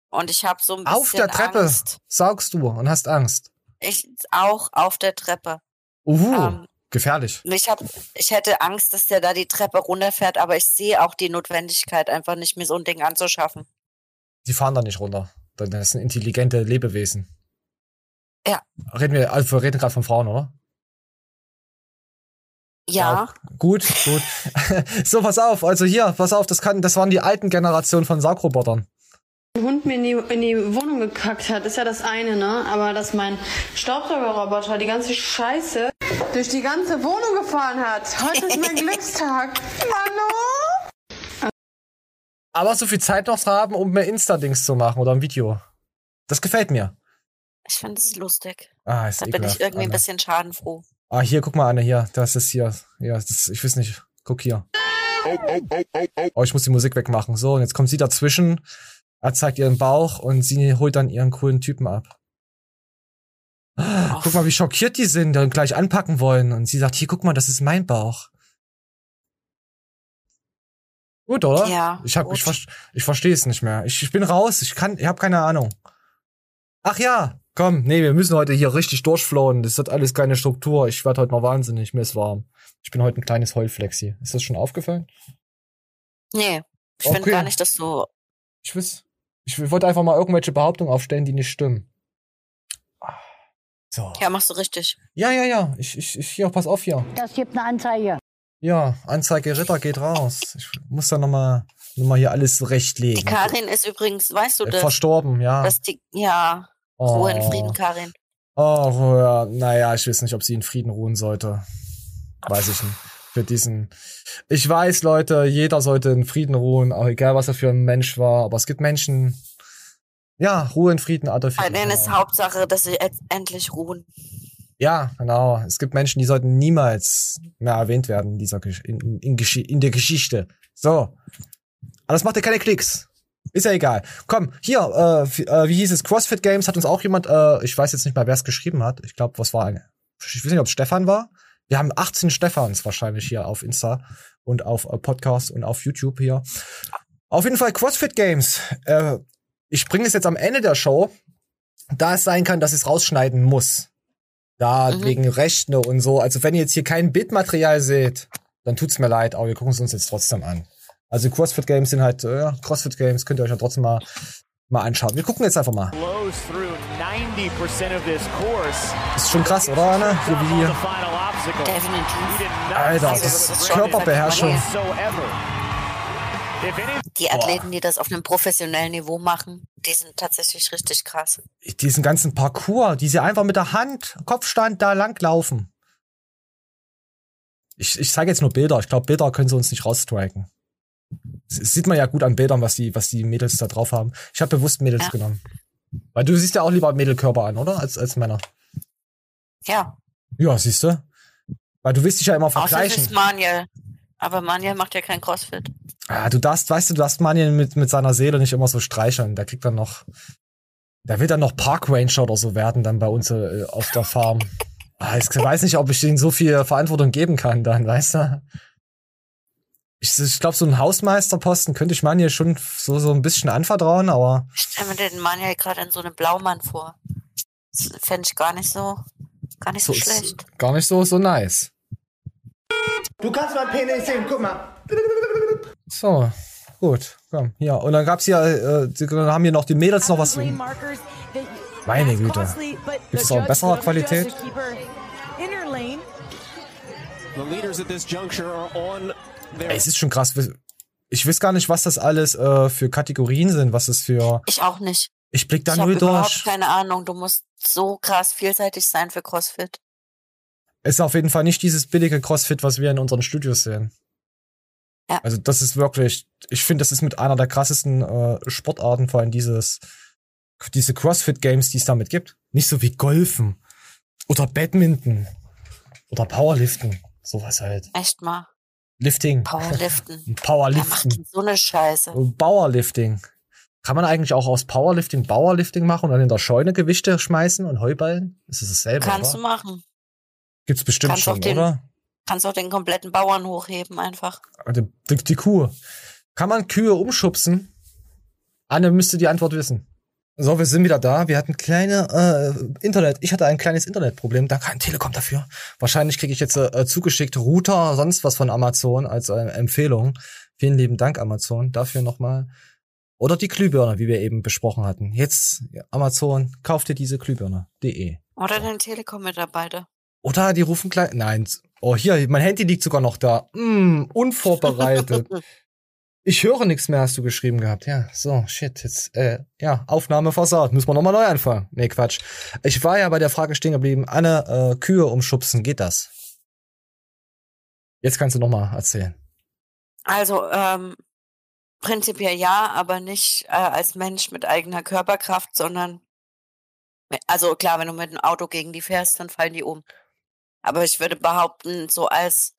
und ich habe so ein bisschen Auf der Treppe Angst. saugst du und hast Angst. Ich auch auf der Treppe. Uhu, Ähm, gefährlich. Ich hab, ich hätte Angst, dass der da die Treppe runterfährt, aber ich sehe auch die Notwendigkeit, einfach nicht mir so ein Ding anzuschaffen. Die fahren da nicht runter. Das sind intelligente Lebewesen. Ja. Reden wir, also wir reden gerade von Frauen, oder? Ja, Gut, gut. so, pass auf. Also hier, pass auf, das kann, das waren die alten Generationen von Saugrobotern. Ein Hund mir in die, in die Wohnung gekackt hat, ist ja das eine, ne? Aber dass mein Staubsaugerroboter die ganze Scheiße durch die ganze Wohnung gefahren hat. Heute ist mein Glückstag. Hallo? Aber so viel Zeit noch haben, um mehr Insta-Dings zu machen oder ein Video. Das gefällt mir. ich finde es lustig. Ah, ist Da bin ich ekelhaft, irgendwie ein Anne. bisschen schadenfroh. Ah, hier, guck mal, Anne, hier. Das ist hier. Ja, das, ich weiß nicht. Guck hier. Oh, ich muss die Musik wegmachen. So, und jetzt kommt sie dazwischen. Er zeigt ihren Bauch und sie holt dann ihren coolen Typen ab. Guck mal, wie schockiert die sind und gleich anpacken wollen. Und sie sagt, hier, guck mal, das ist mein Bauch. Gut, oder? Ja, Ich hab, ich, ver ich verstehe es nicht mehr. Ich, ich bin raus. Ich kann, ich habe keine Ahnung. Ach ja, komm, nee, wir müssen heute hier richtig durchflowen. Das hat alles keine Struktur. Ich werde heute noch wahnsinnig. Mir ist warm. Ich bin heute ein kleines Heulflexi. Ist das schon aufgefallen? Nee, ich finde Okay. gar nicht, dass du. Ich weiß. Ich wollte einfach mal irgendwelche Behauptungen aufstellen, die nicht stimmen. So. Ja, machst du richtig. Ja, ja, ja. Ich, ich, ich, hier, pass auf hier. Das gibt eine Anzeige. Ja, Anzeige Ritter geht raus. Ich muss da nochmal noch mal hier alles Die zurechtlegen. Karin ist übrigens, weißt du Äh, das? Verstorben, ja. Dass die, ja, Oh. Ruhe in Frieden, Karin. Oh, ja, naja, ich weiß nicht, ob sie in Frieden ruhen sollte. Weiß ich nicht. Für diesen. Ich weiß, Leute, jeder sollte in Frieden ruhen, auch egal, was er für ein Mensch war. Aber es gibt Menschen. Ja, Ruhe in Frieden, Adolf Bei Hitler. denen ist Hauptsache, dass sie endlich ruhen. Ja, genau. Es gibt Menschen, die sollten niemals mehr erwähnt werden in dieser in, in, in, der Geschichte. So. Aber das macht ja keine Klicks. Ist ja egal. Komm, hier, äh, wie, äh, wie hieß es? CrossFit Games hat uns auch jemand, äh, ich weiß jetzt nicht mal, wer es geschrieben hat. Ich glaube, was war eine? ich weiß nicht, ob es Stefan war. Wir haben 18 Stefans wahrscheinlich hier auf Insta und auf äh, Podcast und auf YouTube hier. Auf jeden Fall CrossFit Games. Äh, ich bringe es jetzt am Ende der Show, da es sein kann, dass ich es rausschneiden muss. Da Mhm. wegen Rechte und so. Also wenn ihr jetzt hier kein Bildmaterial seht, dann tut's mir leid, aber wir gucken es uns jetzt trotzdem an. Also CrossFit Games sind halt, äh, ja, CrossFit Games könnt ihr euch ja trotzdem mal, mal anschauen. Wir gucken jetzt einfach mal. blows through 90% of this course. Das ist schon krass, oder, Anne? Hier wie. Definitiv. Alter, das ist Körperbeherrschung. Die Athleten, die das auf einem professionellen Niveau machen, die sind tatsächlich richtig krass. Diesen ganzen Parcours, die sie einfach mit der Hand, Kopfstand da lang laufen. Ich, ich zeige jetzt nur Bilder. Ich glaube, Bilder können sie uns nicht rausstriken. Das das sieht man ja gut an Bildern, was die, was die Mädels da drauf haben. Ich habe bewusst Mädels Ja. genommen. Weil du siehst ja auch lieber Mädelkörper an, oder? Als, als Männer. Ja, Ja, siehst du? Weil du willst dich ja immer außer es vergleichen. ist Manuel. Aber Manuel macht ja kein Crossfit. Ah, du darfst, weißt du, du darfst Manien mit, mit seiner Seele nicht immer so streicheln. Der kriegt dann noch, der will dann noch Park Ranger oder so werden dann bei uns äh, auf der Farm. Ah, ich weiß nicht, ob ich denen so viel Verantwortung geben kann dann, weißt du? Ich, ich glaube, so einen Hausmeisterposten könnte ich Manje schon so, so ein bisschen anvertrauen, aber Ich stelle mir den Manuel gerade in so einem Blaumann vor. Das fände ich gar nicht so, gar nicht so, so schlecht. gar nicht so, so nice. Du kannst meinen Penis sehen, guck mal. So, gut, komm, hier. Und dann gab's hier, äh, die haben hier noch die Mädels noch was. Meine Güte. Gibt's auch in besserer Qualität? The leaders at this juncture are on their Ey, es ist schon krass. Ich weiß gar nicht, was das alles äh, für Kategorien sind, was es für. Ich auch nicht. Ich blick da ich habe null durch. keine Ahnung. Du musst so krass vielseitig sein für CrossFit. Ist auf jeden Fall nicht dieses billige CrossFit, was wir in unseren Studios sehen. Ja. Also das ist wirklich, ich finde, das ist mit einer der krassesten äh, Sportarten, vor allem dieses, diese CrossFit Games, die es damit gibt. Nicht so wie Golfen oder Badminton oder Powerliften, sowas halt. Echt mal. Lifting. Powerliften. Powerliften. so eine Scheiße? Powerlifting. Kann man eigentlich auch aus Powerlifting Powerlifting machen und dann in der Scheune Gewichte schmeißen und Heuballen? Ist das dasselbe, Kannst du oder? machen. Gibt's bestimmt Kannst schon, den- oder? Kannst auch den kompletten Bauern hochheben einfach. Die, die, die Kuh. Kann man Kühe umschubsen? Anne müsste die Antwort wissen. So, wir sind wieder da. Wir hatten kleine äh, Internet. Ich hatte ein kleines Internetproblem. Danke an Telekom dafür. Wahrscheinlich kriege ich jetzt äh, zugeschickt Router, sonst was von Amazon als äh, Empfehlung. Vielen lieben Dank, Amazon. Dafür nochmal. Oder die Glühbirne, wie wir eben besprochen hatten. Jetzt, Amazon, kauft dir diese Glühbirne.de. Oder den Telekom-Mitarbeiter. Oder die rufen gleich. Nein. Oh, hier, mein Handy liegt sogar noch da. Mm, unvorbereitet. ich höre nichts mehr, hast du geschrieben gehabt. Ja, so, shit. Jetzt, äh, ja, Aufnahme versaut. Müssen wir nochmal neu anfangen. Nee, Quatsch. Ich war ja bei der Frage stehen geblieben. Anne, äh, Kühe umschubsen, geht das? Jetzt kannst du nochmal erzählen. Also, ähm, prinzipiell ja, aber nicht äh, als Mensch mit eigener Körperkraft, sondern also klar, wenn du mit dem Auto gegen die fährst, dann fallen die um. Aber ich würde behaupten, so als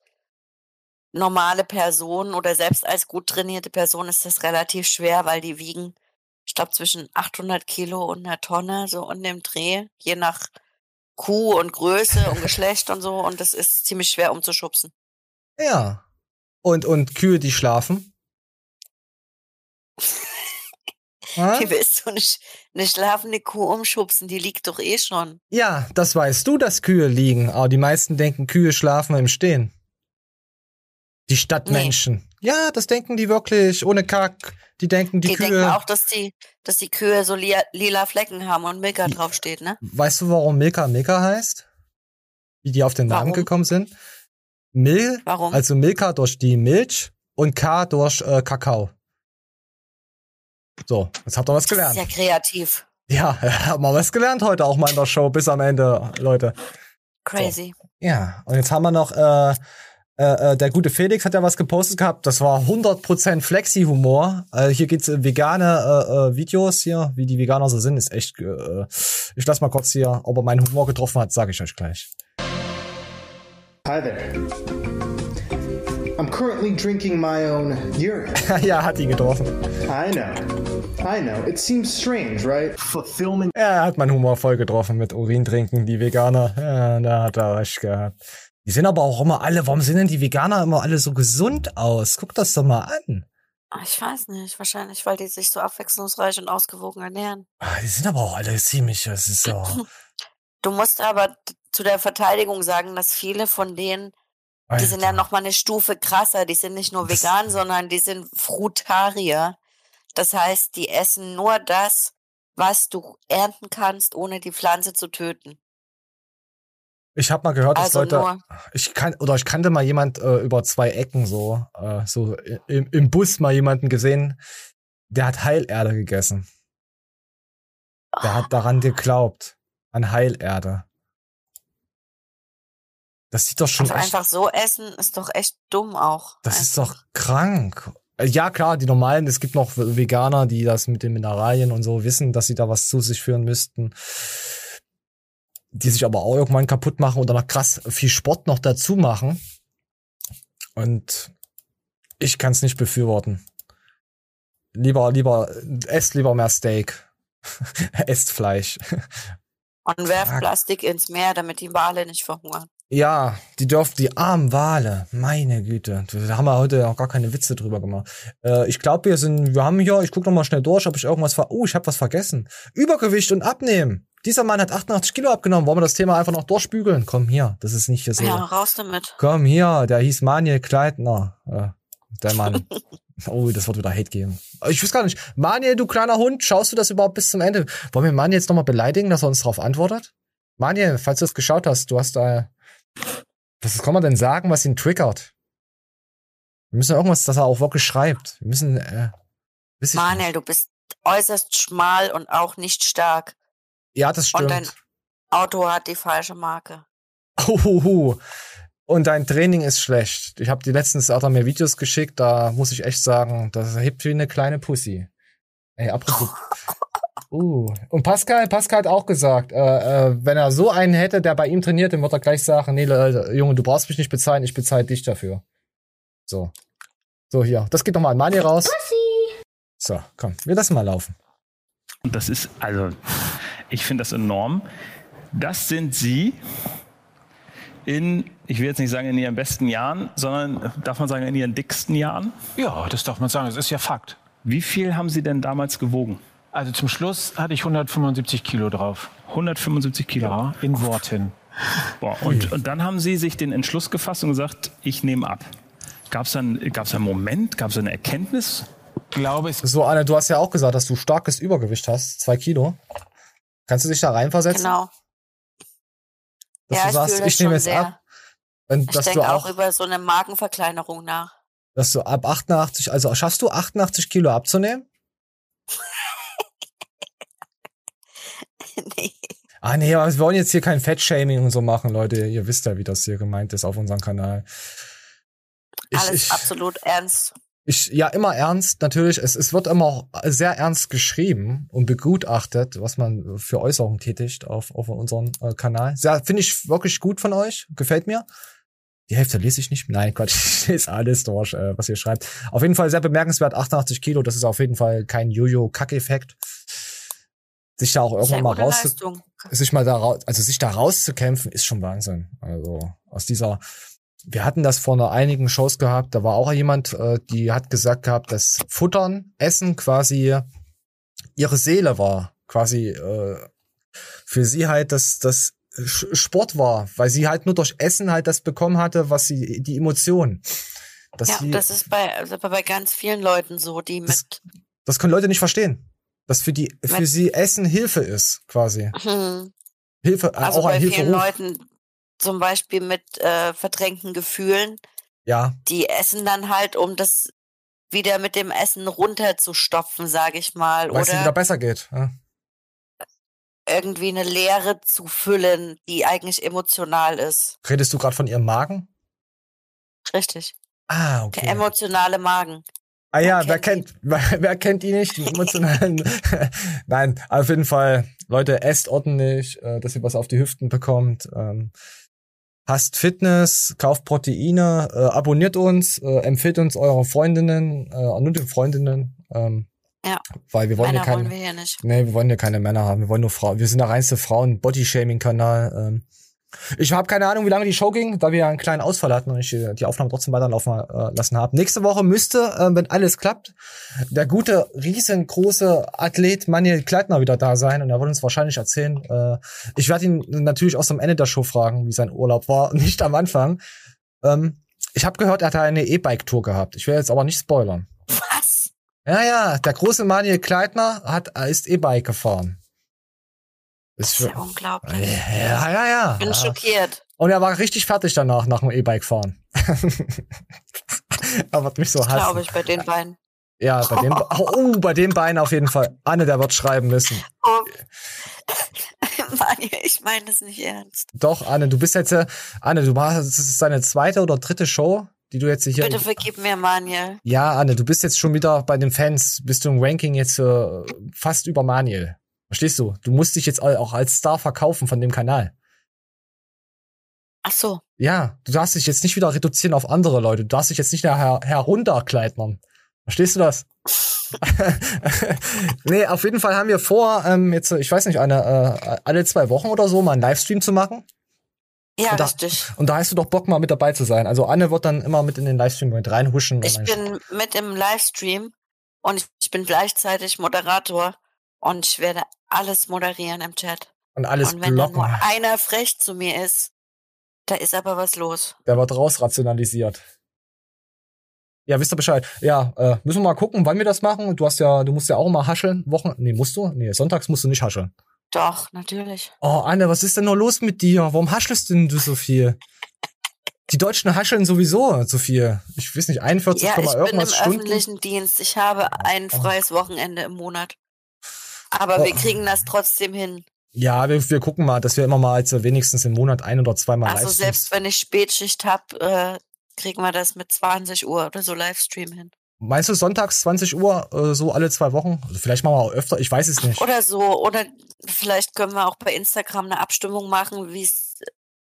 normale Person oder selbst als gut trainierte Person ist das relativ schwer, weil die wiegen, ich glaube, zwischen 800 Kilo und einer Tonne, so in dem Dreh, je nach Kuh und Größe und Geschlecht und so. Und das ist ziemlich schwer umzuschubsen. Ja. Und, und Kühe, die schlafen? Hä? Wie willst du nicht eine schlafende Kuh umschubsen? Die liegt doch eh schon. Ja, das weißt du, dass Kühe liegen, aber die meisten denken, Kühe schlafen im Stehen. Die Stadtmenschen. Ja, das denken die wirklich, ohne Kack. Die denken, die, Die, Kühe. denken auch, dass die, dass die Kühe so lia, lila Flecken haben und Milka draufsteht, ne? Weißt du, warum Milka Milka heißt? Wie die auf den Namen Warum? gekommen sind? Mil, Warum? also Milka durch die Milch und K durch äh, Kakao. So, jetzt habt ihr was gelernt. Sehr kreativ. Ja, haben wir was gelernt heute auch mal in der Show bis am Ende, Leute. Crazy. Ja, und jetzt haben wir noch, äh, äh, äh, der gute Felix hat ja was gepostet gehabt, das war 100% Flexi-Humor. Äh, hier geht's äh, vegane äh, äh, Videos hier, wie die Veganer so sind, ist echt, äh, ich lass mal kurz hier, ob er meinen Humor getroffen hat, sage ich euch gleich. Hi there. I'm currently drinking my own urine. ja, hat ihn getroffen. I know. I know. It seems strange, right? Fulfillment. Er hat meinen Humor voll getroffen mit Urin trinken, die Veganer. Ja, da hat er recht gehabt. Die sind aber auch immer alle, warum sehen denn die Veganer immer alle so gesund aus? Guck das doch mal an. Ah, Ich weiß nicht, wahrscheinlich, weil die sich so abwechslungsreich und ausgewogen ernähren. Ah, Die sind aber auch alle ziemlich, das ist so. Du musst aber zu der Verteidigung sagen, dass viele von denen, die sind ja noch mal eine Stufe krasser. Die sind nicht nur vegan, sondern die sind Frutarier. Das heißt, die essen nur das, was du ernten kannst, ohne die Pflanze zu töten. Ich habe mal gehört, dass Also Leute, ich kann oder ich kannte mal jemand äh, über zwei Ecken so, äh, so im, im Bus mal jemanden gesehen, der hat Heilerde gegessen. Der hat daran geglaubt, an Heilerde. Das sieht doch schon Also einfach so essen ist doch echt dumm auch. das ist doch krank. Äh, Ja, klar, die normalen, es gibt noch Veganer, die das mit den Mineralien und so wissen, dass sie da was zu sich führen müssten. Die sich aber auch irgendwann kaputt machen oder noch krass viel Sport noch dazu machen. Und ich kann es nicht befürworten. Lieber, lieber, esst lieber mehr Steak. esst Fleisch. Und werft Plastik ins Meer, damit die Wale nicht verhungern. Ja, die dürfen, die armen Wale, meine Güte. Da haben wir heute auch gar keine Witze drüber gemacht. Äh, ich glaube, wir sind, wir haben hier, ich gucke noch mal schnell durch, ob ich irgendwas ver, oh, ich habe was vergessen. Übergewicht und Abnehmen. Dieser Mann hat 88 Kilo abgenommen. Wollen wir das Thema einfach noch durchbügeln? Komm hier, das ist nicht hier so. Ja, raus damit. Komm hier, der hieß Manuel Kleitner. Äh, der Mann. Oh, das wird wieder Hate geben. Ich weiß gar nicht. Manuel, du kleiner Hund, schaust du das überhaupt bis zum Ende? Wollen wir Manuel jetzt nochmal beleidigen, dass er uns darauf antwortet? Manuel, falls du es geschaut hast, du hast da. Was kann man denn sagen, was ihn triggert? Wir müssen irgendwas, dass er auch wirklich schreibt. Wir müssen. Äh. Manuel, du bist äußerst schmal und auch nicht stark. Ja, das Und dein stimmt. Auto hat die falsche Marke. Uhuhu. Und dein Training ist schlecht. Ich habe die letztens er mir Videos geschickt, da muss ich echt sagen, das hebt wie eine kleine Pussy. Ey, apropos. Uh. Und Pascal, Pascal hat auch gesagt, äh, äh, wenn er so einen hätte, der bei ihm trainiert, dann wird er gleich sagen, nee, Leute, Junge, du brauchst mich nicht bezahlen, ich bezahle dich dafür. So. So, hier. Das geht nochmal an Mani raus. So, komm, wir lassen mal laufen. Und das ist, also, ich finde das enorm. Das sind Sie in, ich will jetzt nicht sagen in Ihren besten Jahren, sondern darf man sagen in Ihren dicksten Jahren? Ja, das darf man sagen. Das ist ja Fakt. Wie viel haben Sie denn damals gewogen? Also zum Schluss hatte ich 175 Kilo drauf. 175 Kilo? Ja, in Worten. Boah, und, und dann haben Sie sich den Entschluss gefasst und gesagt, ich nehme ab. Gab es dann gab's einen Moment, gab es eine Erkenntnis? Glaube es. So, Anne, du hast ja auch gesagt, dass du starkes Übergewicht hast, zwei Kilo. Kannst du dich da reinversetzen? Genau. Dass ja, du ich sagst, fühle das ich nehme schon jetzt sehr. ab. Und Ich dass du denke auch auch, über so eine Magenverkleinerung nach. dass du ab 88, also schaffst du 88 Kilo abzunehmen? nee. Ah nee, aber wir wollen jetzt hier kein Fettshaming und so machen, Leute. Ihr wisst ja, wie das hier gemeint ist auf unserem Kanal. Ich, Alles ich, absolut ernst. ich, ja, immer ernst, natürlich. Es, es wird immer auch sehr ernst geschrieben und begutachtet, was man für Äußerungen tätigt auf, auf unserem äh, Kanal. Sehr, finde ich wirklich gut von euch. Gefällt mir. Die Hälfte lese ich nicht. Nein, Quatsch, ich lese alles durch, äh, was ihr schreibt. Auf jeden Fall sehr bemerkenswert, 88 Kilo, das ist auf jeden Fall kein Jojo-Kack-Effekt. Sich da auch irgendwann mal raus, Leistung. sich mal da also sich da rauszukämpfen, ist schon Wahnsinn. Also aus dieser, wir hatten das vor einer einigen Shows gehabt, da war auch jemand, äh, die hat gesagt gehabt, dass Futtern, Essen quasi ihre Seele war, quasi äh, für sie halt das, das Sport war, weil sie halt nur durch Essen halt das bekommen hatte, was sie, die Emotionen. Dass ja, sie, das ist bei, also bei ganz vielen Leuten so, die mit das können Leute nicht verstehen. Dass für die, für sie Essen Hilfe ist, quasi. Hm. Hilfe, äh, Also auch bei ein vielen Hilferuf. Leuten zum Beispiel mit äh, verdrängten Gefühlen, Ja, die essen dann halt, um das wieder mit dem Essen runterzustopfen, sage ich mal, weil es ihnen wieder besser geht. Ja. irgendwie eine Leere zu füllen, die eigentlich emotional ist. Redest du gerade von ihrem Magen? Richtig. Ah, Der okay. emotionale Magen. Ah ja, wer kennt, wer, wer kennt die nicht, die emotionalen? Nein, auf jeden Fall, Leute, esst ordentlich, äh, dass ihr was auf die Hüften bekommt. Ähm, Hasst Fitness, kauft Proteine, äh, abonniert uns, äh, empfiehlt uns eure Freundinnen, äh, nur den Freundinnen, ähm, Ja. weil wir wollen Männer ja keine, wollen wir hier nicht. nee, wir wollen ja keine Männer haben, wir wollen nur Frauen, wir sind der reinste Frauen-Body-Shaming-Kanal. Ähm. Ich habe keine Ahnung, wie lange die Show ging, da wir ja einen kleinen Ausfall hatten und ich äh, die Aufnahme trotzdem weiterlaufen äh, lassen habe. Nächste Woche müsste, äh, wenn alles klappt, der gute, riesengroße Athlet Manuel Kleitner wieder da sein und er wird uns wahrscheinlich erzählen. Äh, ich werde ihn natürlich auch am Ende der Show fragen, wie sein Urlaub war, nicht am Anfang. Ähm, ich habe gehört, er hat eine E-Bike-Tour gehabt. Ich will jetzt aber nicht spoilern. Was? Ja, ja, der große Manuel Kleitner hat, ist E-Bike gefahren. Das ist ja unglaublich. Ja, ja, ja. Ich bin ja. schockiert. Und er war richtig fertig danach, nach dem E-Bike fahren. er wird mich so Das hassen. glaube ich bei den beiden. Ja, bei dem, oh, bei dem Bein auf jeden Fall. Anne, der wird schreiben müssen. Oh. Mann, ich meine das nicht ernst. Doch, Anne, du bist jetzt, äh, Anne, du machst, das ist deine zweite oder dritte Show, die du jetzt hier. Bitte vergib mir, Manuel. Ja, Anne, du bist jetzt schon wieder bei den Fans, bist du im Ranking jetzt äh, fast über Manuel. Verstehst du? Du musst dich jetzt auch als Star verkaufen von dem Kanal. Ach so. Ja, du darfst dich jetzt nicht wieder reduzieren auf andere Leute. Du darfst dich jetzt nicht her herunterkleidern. Verstehst du das? nee, auf jeden Fall haben wir vor, ähm, jetzt, ich weiß nicht, eine, äh, alle zwei Wochen oder so mal einen Livestream zu machen. Ja, und da, richtig. Und da hast du doch Bock, mal mit dabei zu sein. Also Anne wird dann immer mit in den Livestream mit reinhuschen. Ich bin mit im Livestream und ich, ich bin gleichzeitig Moderator und ich werde alles moderieren im Chat. und alles und wenn dann blocken. nur einer frech zu mir ist, da ist aber was los. Der wird rausrationalisiert. Ja, wisst ihr Bescheid. Ja, äh, müssen wir mal gucken, wann wir das machen. Du hast ja, du musst ja auch mal hascheln. Wochen, nee, musst du? Nee, sonntags musst du nicht hascheln. Doch, natürlich. Oh, Anne, was ist denn nur los mit dir? Warum haschelst denn du so viel? Die Deutschen hascheln sowieso so viel. Ich weiß nicht, 41, Ja, ich bin im irgendwas Stunden. öffentlichen Dienst. Ich habe ein freies Wochenende im Monat. Aber Oh. wir kriegen das trotzdem hin. Ja, wir, wir gucken mal, dass wir immer mal also wenigstens im Monat ein oder zweimal Also Livestreams- selbst wenn ich Spätschicht hab, äh, kriegen wir das mit 20 Uhr oder so Livestream hin. Meinst du sonntags 20 Uhr, äh, so alle zwei Wochen? Also vielleicht machen wir auch öfter, ich weiß es nicht. Oder so. Oder vielleicht können wir auch bei Instagram eine Abstimmung machen, wie es,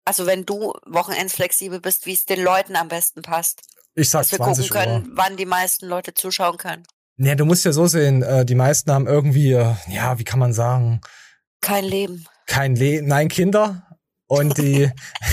also wenn du wochenendsflexibel bist, wie es den Leuten am besten passt. Ich sag Dass wir 20 gucken können, Uhr. wann die meisten Leute zuschauen können. Nee, du musst ja so sehen, äh, die meisten haben irgendwie, äh, ja, wie kann man sagen, Kein Leben. kein Leben, nein, Kinder. Und die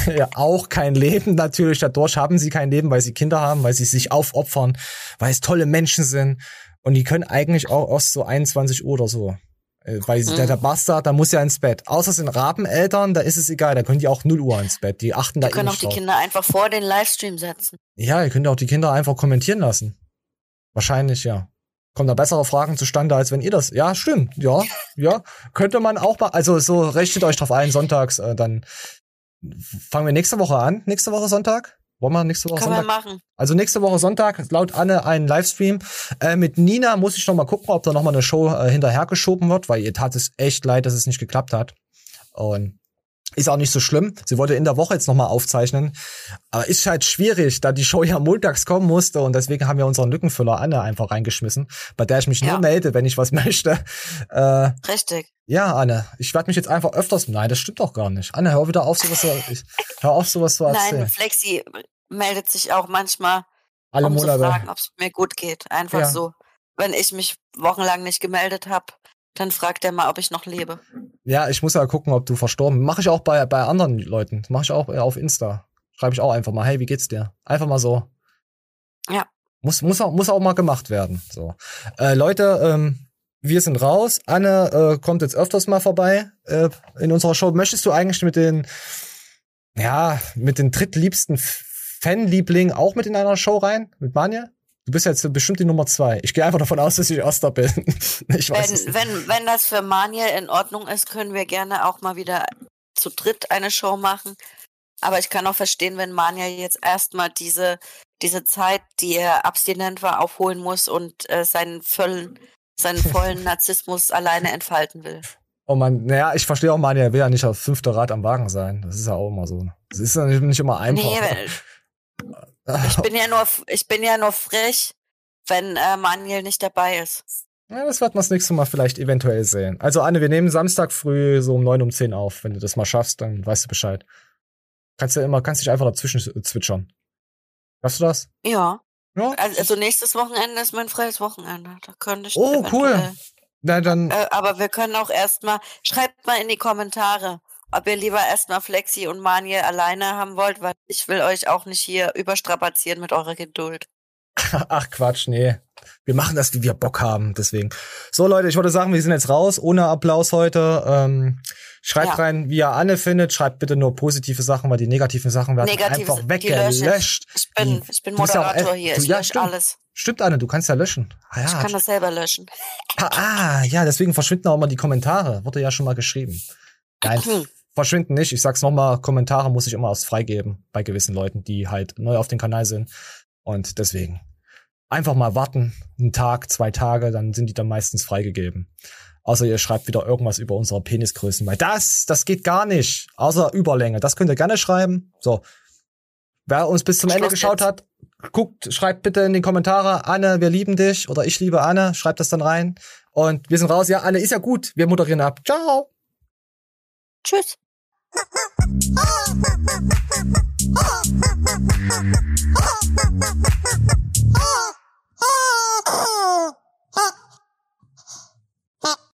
ja auch kein Leben natürlich. Dadurch haben sie kein Leben, weil sie Kinder haben, weil sie sich aufopfern, weil es tolle Menschen sind. Und die können eigentlich auch erst so 21 Uhr oder so. Äh, Weil sie- der, der Mhm. Bastard, da muss ja ins Bett. Außer es sind Rabeneltern, da ist es egal, da können die auch 0 Uhr ins Bett. Die achten da Wir eh können auch die drauf. Kinder einfach vor den Livestream setzen. Ja, ihr könnt ja auch die Kinder einfach kommentieren lassen. Wahrscheinlich, ja. Kommen da bessere Fragen zustande, als wenn ihr das. Ja, stimmt. Ja, ja. Könnte man auch mal. Also so rechnet euch drauf ein, sonntags. Äh, dann fangen wir nächste Woche an. Nächste Woche Sonntag. Wollen wir nächste Woche Können wir Sonntag? machen. Also nächste Woche Sonntag, laut Anne, ein Livestream. Äh, mit Nina muss ich noch mal gucken, ob da noch mal eine Show äh, hinterhergeschoben wird, weil ihr tat es echt leid, dass es nicht geklappt hat. Und ist auch nicht so schlimm. Sie wollte in der Woche jetzt noch mal aufzeichnen. Aber ist halt schwierig, da die Show ja montags kommen musste. Und deswegen haben wir unseren Lückenfüller Anne einfach reingeschmissen, bei der ich mich nur melde, wenn ich was möchte. Äh, Richtig. ja, Anne, ich werde mich jetzt einfach öfters. Nein, das stimmt doch gar nicht. Anne, hör wieder auf, sowas zu, ich, hör auf, sowas zu erzählen. Nein, Flexi meldet sich auch manchmal, Alle um Monate. zu fragen, ob es mir gut geht. Einfach Ja. so. Wenn ich mich wochenlang nicht gemeldet habe, dann fragt er mal, ob ich noch lebe. Ja, ich muss ja gucken, ob du verstorben. Mache ich auch bei, bei anderen Leuten. Mache ich auch äh, auf Insta. Schreibe ich auch einfach mal, hey, wie geht's dir? Einfach mal so. Ja. Muss, muss, auch, muss auch mal gemacht werden. So. Äh, Leute, ähm, wir sind raus. Anne äh, kommt jetzt öfters mal vorbei äh, in unserer Show. Möchtest du eigentlich mit den, ja, mit den drittliebsten Fanlieblingen auch mit in einer Show rein? Mit Manja? Du bist jetzt bestimmt die Nummer zwei. Ich gehe einfach davon aus, dass ich Erster bin. ich weiß Wenn, wenn, wenn das für Maniel in Ordnung ist, können wir gerne auch mal wieder zu dritt eine Show machen. Aber ich kann auch verstehen, wenn Manja jetzt erstmal diese, diese Zeit, die er abstinent war, aufholen muss und äh, seinen vollen, seinen vollen Narzissmus alleine entfalten will. Oh man, naja, ich verstehe auch mal, er will ja nicht auf fünfte Rad am Wagen sein. Das ist ja auch immer so. Das ist ja nicht, nicht immer einfach. Nee, ich bin ja nur, ich bin ja nur frech, wenn äh, Manuel nicht dabei ist. Ja, das wird man das nächste Mal vielleicht eventuell sehen. Also Anne, wir nehmen Samstag früh so um neun um zehn auf. Wenn du das mal schaffst, dann weißt du Bescheid. Kannst du immer, kannst dich einfach dazwischen zwitschern. Hast du das? Ja. Ja. Also, nächstes Wochenende ist mein freies Wochenende. Da könnte ich. Oh, cool. Na, dann, Äh, aber wir können auch erstmal, schreibt mal in die Kommentare, ob ihr lieber erstmal Flexi und Manje alleine haben wollt, weil ich will euch auch nicht hier überstrapazieren mit eurer Geduld. ach Quatsch, nee. Wir machen das, wie wir Bock haben, deswegen. So, Leute, ich würde sagen, wir sind jetzt raus, ohne Applaus heute. Ähm, schreibt Ja. rein, wie ihr Anne findet. Schreibt bitte nur positive Sachen, weil die negativen Sachen werden Negativ, einfach weggelöscht. Ich, ich bin, ich bin auch Moderator echt- hier. du- Ich ja, lösche stimmt. alles. Stimmt, Anne, du kannst ja löschen. Ah, Ich ja, kann das selber löschen. Ah, ah, ja, deswegen verschwinden auch immer die Kommentare. Wurde ja schon mal geschrieben. Nein, verschwinden nicht. Ich sag's nochmal, Kommentare muss ich immer erst freigeben bei gewissen Leuten, die halt neu auf dem Kanal sind. Und deswegen einfach mal warten, einen Tag, zwei Tage, dann sind die dann meistens freigegeben. Außer ihr schreibt wieder irgendwas über unsere Penisgrößen, weil das, das geht gar nicht. Außer Überlänge. Das könnt ihr gerne schreiben. So. Wer uns bis zum Ende geschaut jetzt. hat, guckt, schreibt bitte in die Kommentare, Anne, wir lieben dich oder ich liebe Anne, schreibt das dann rein. Und wir sind raus. Ja, Anne, ist ja gut. Wir moderieren ab. Ciao. Tschüss.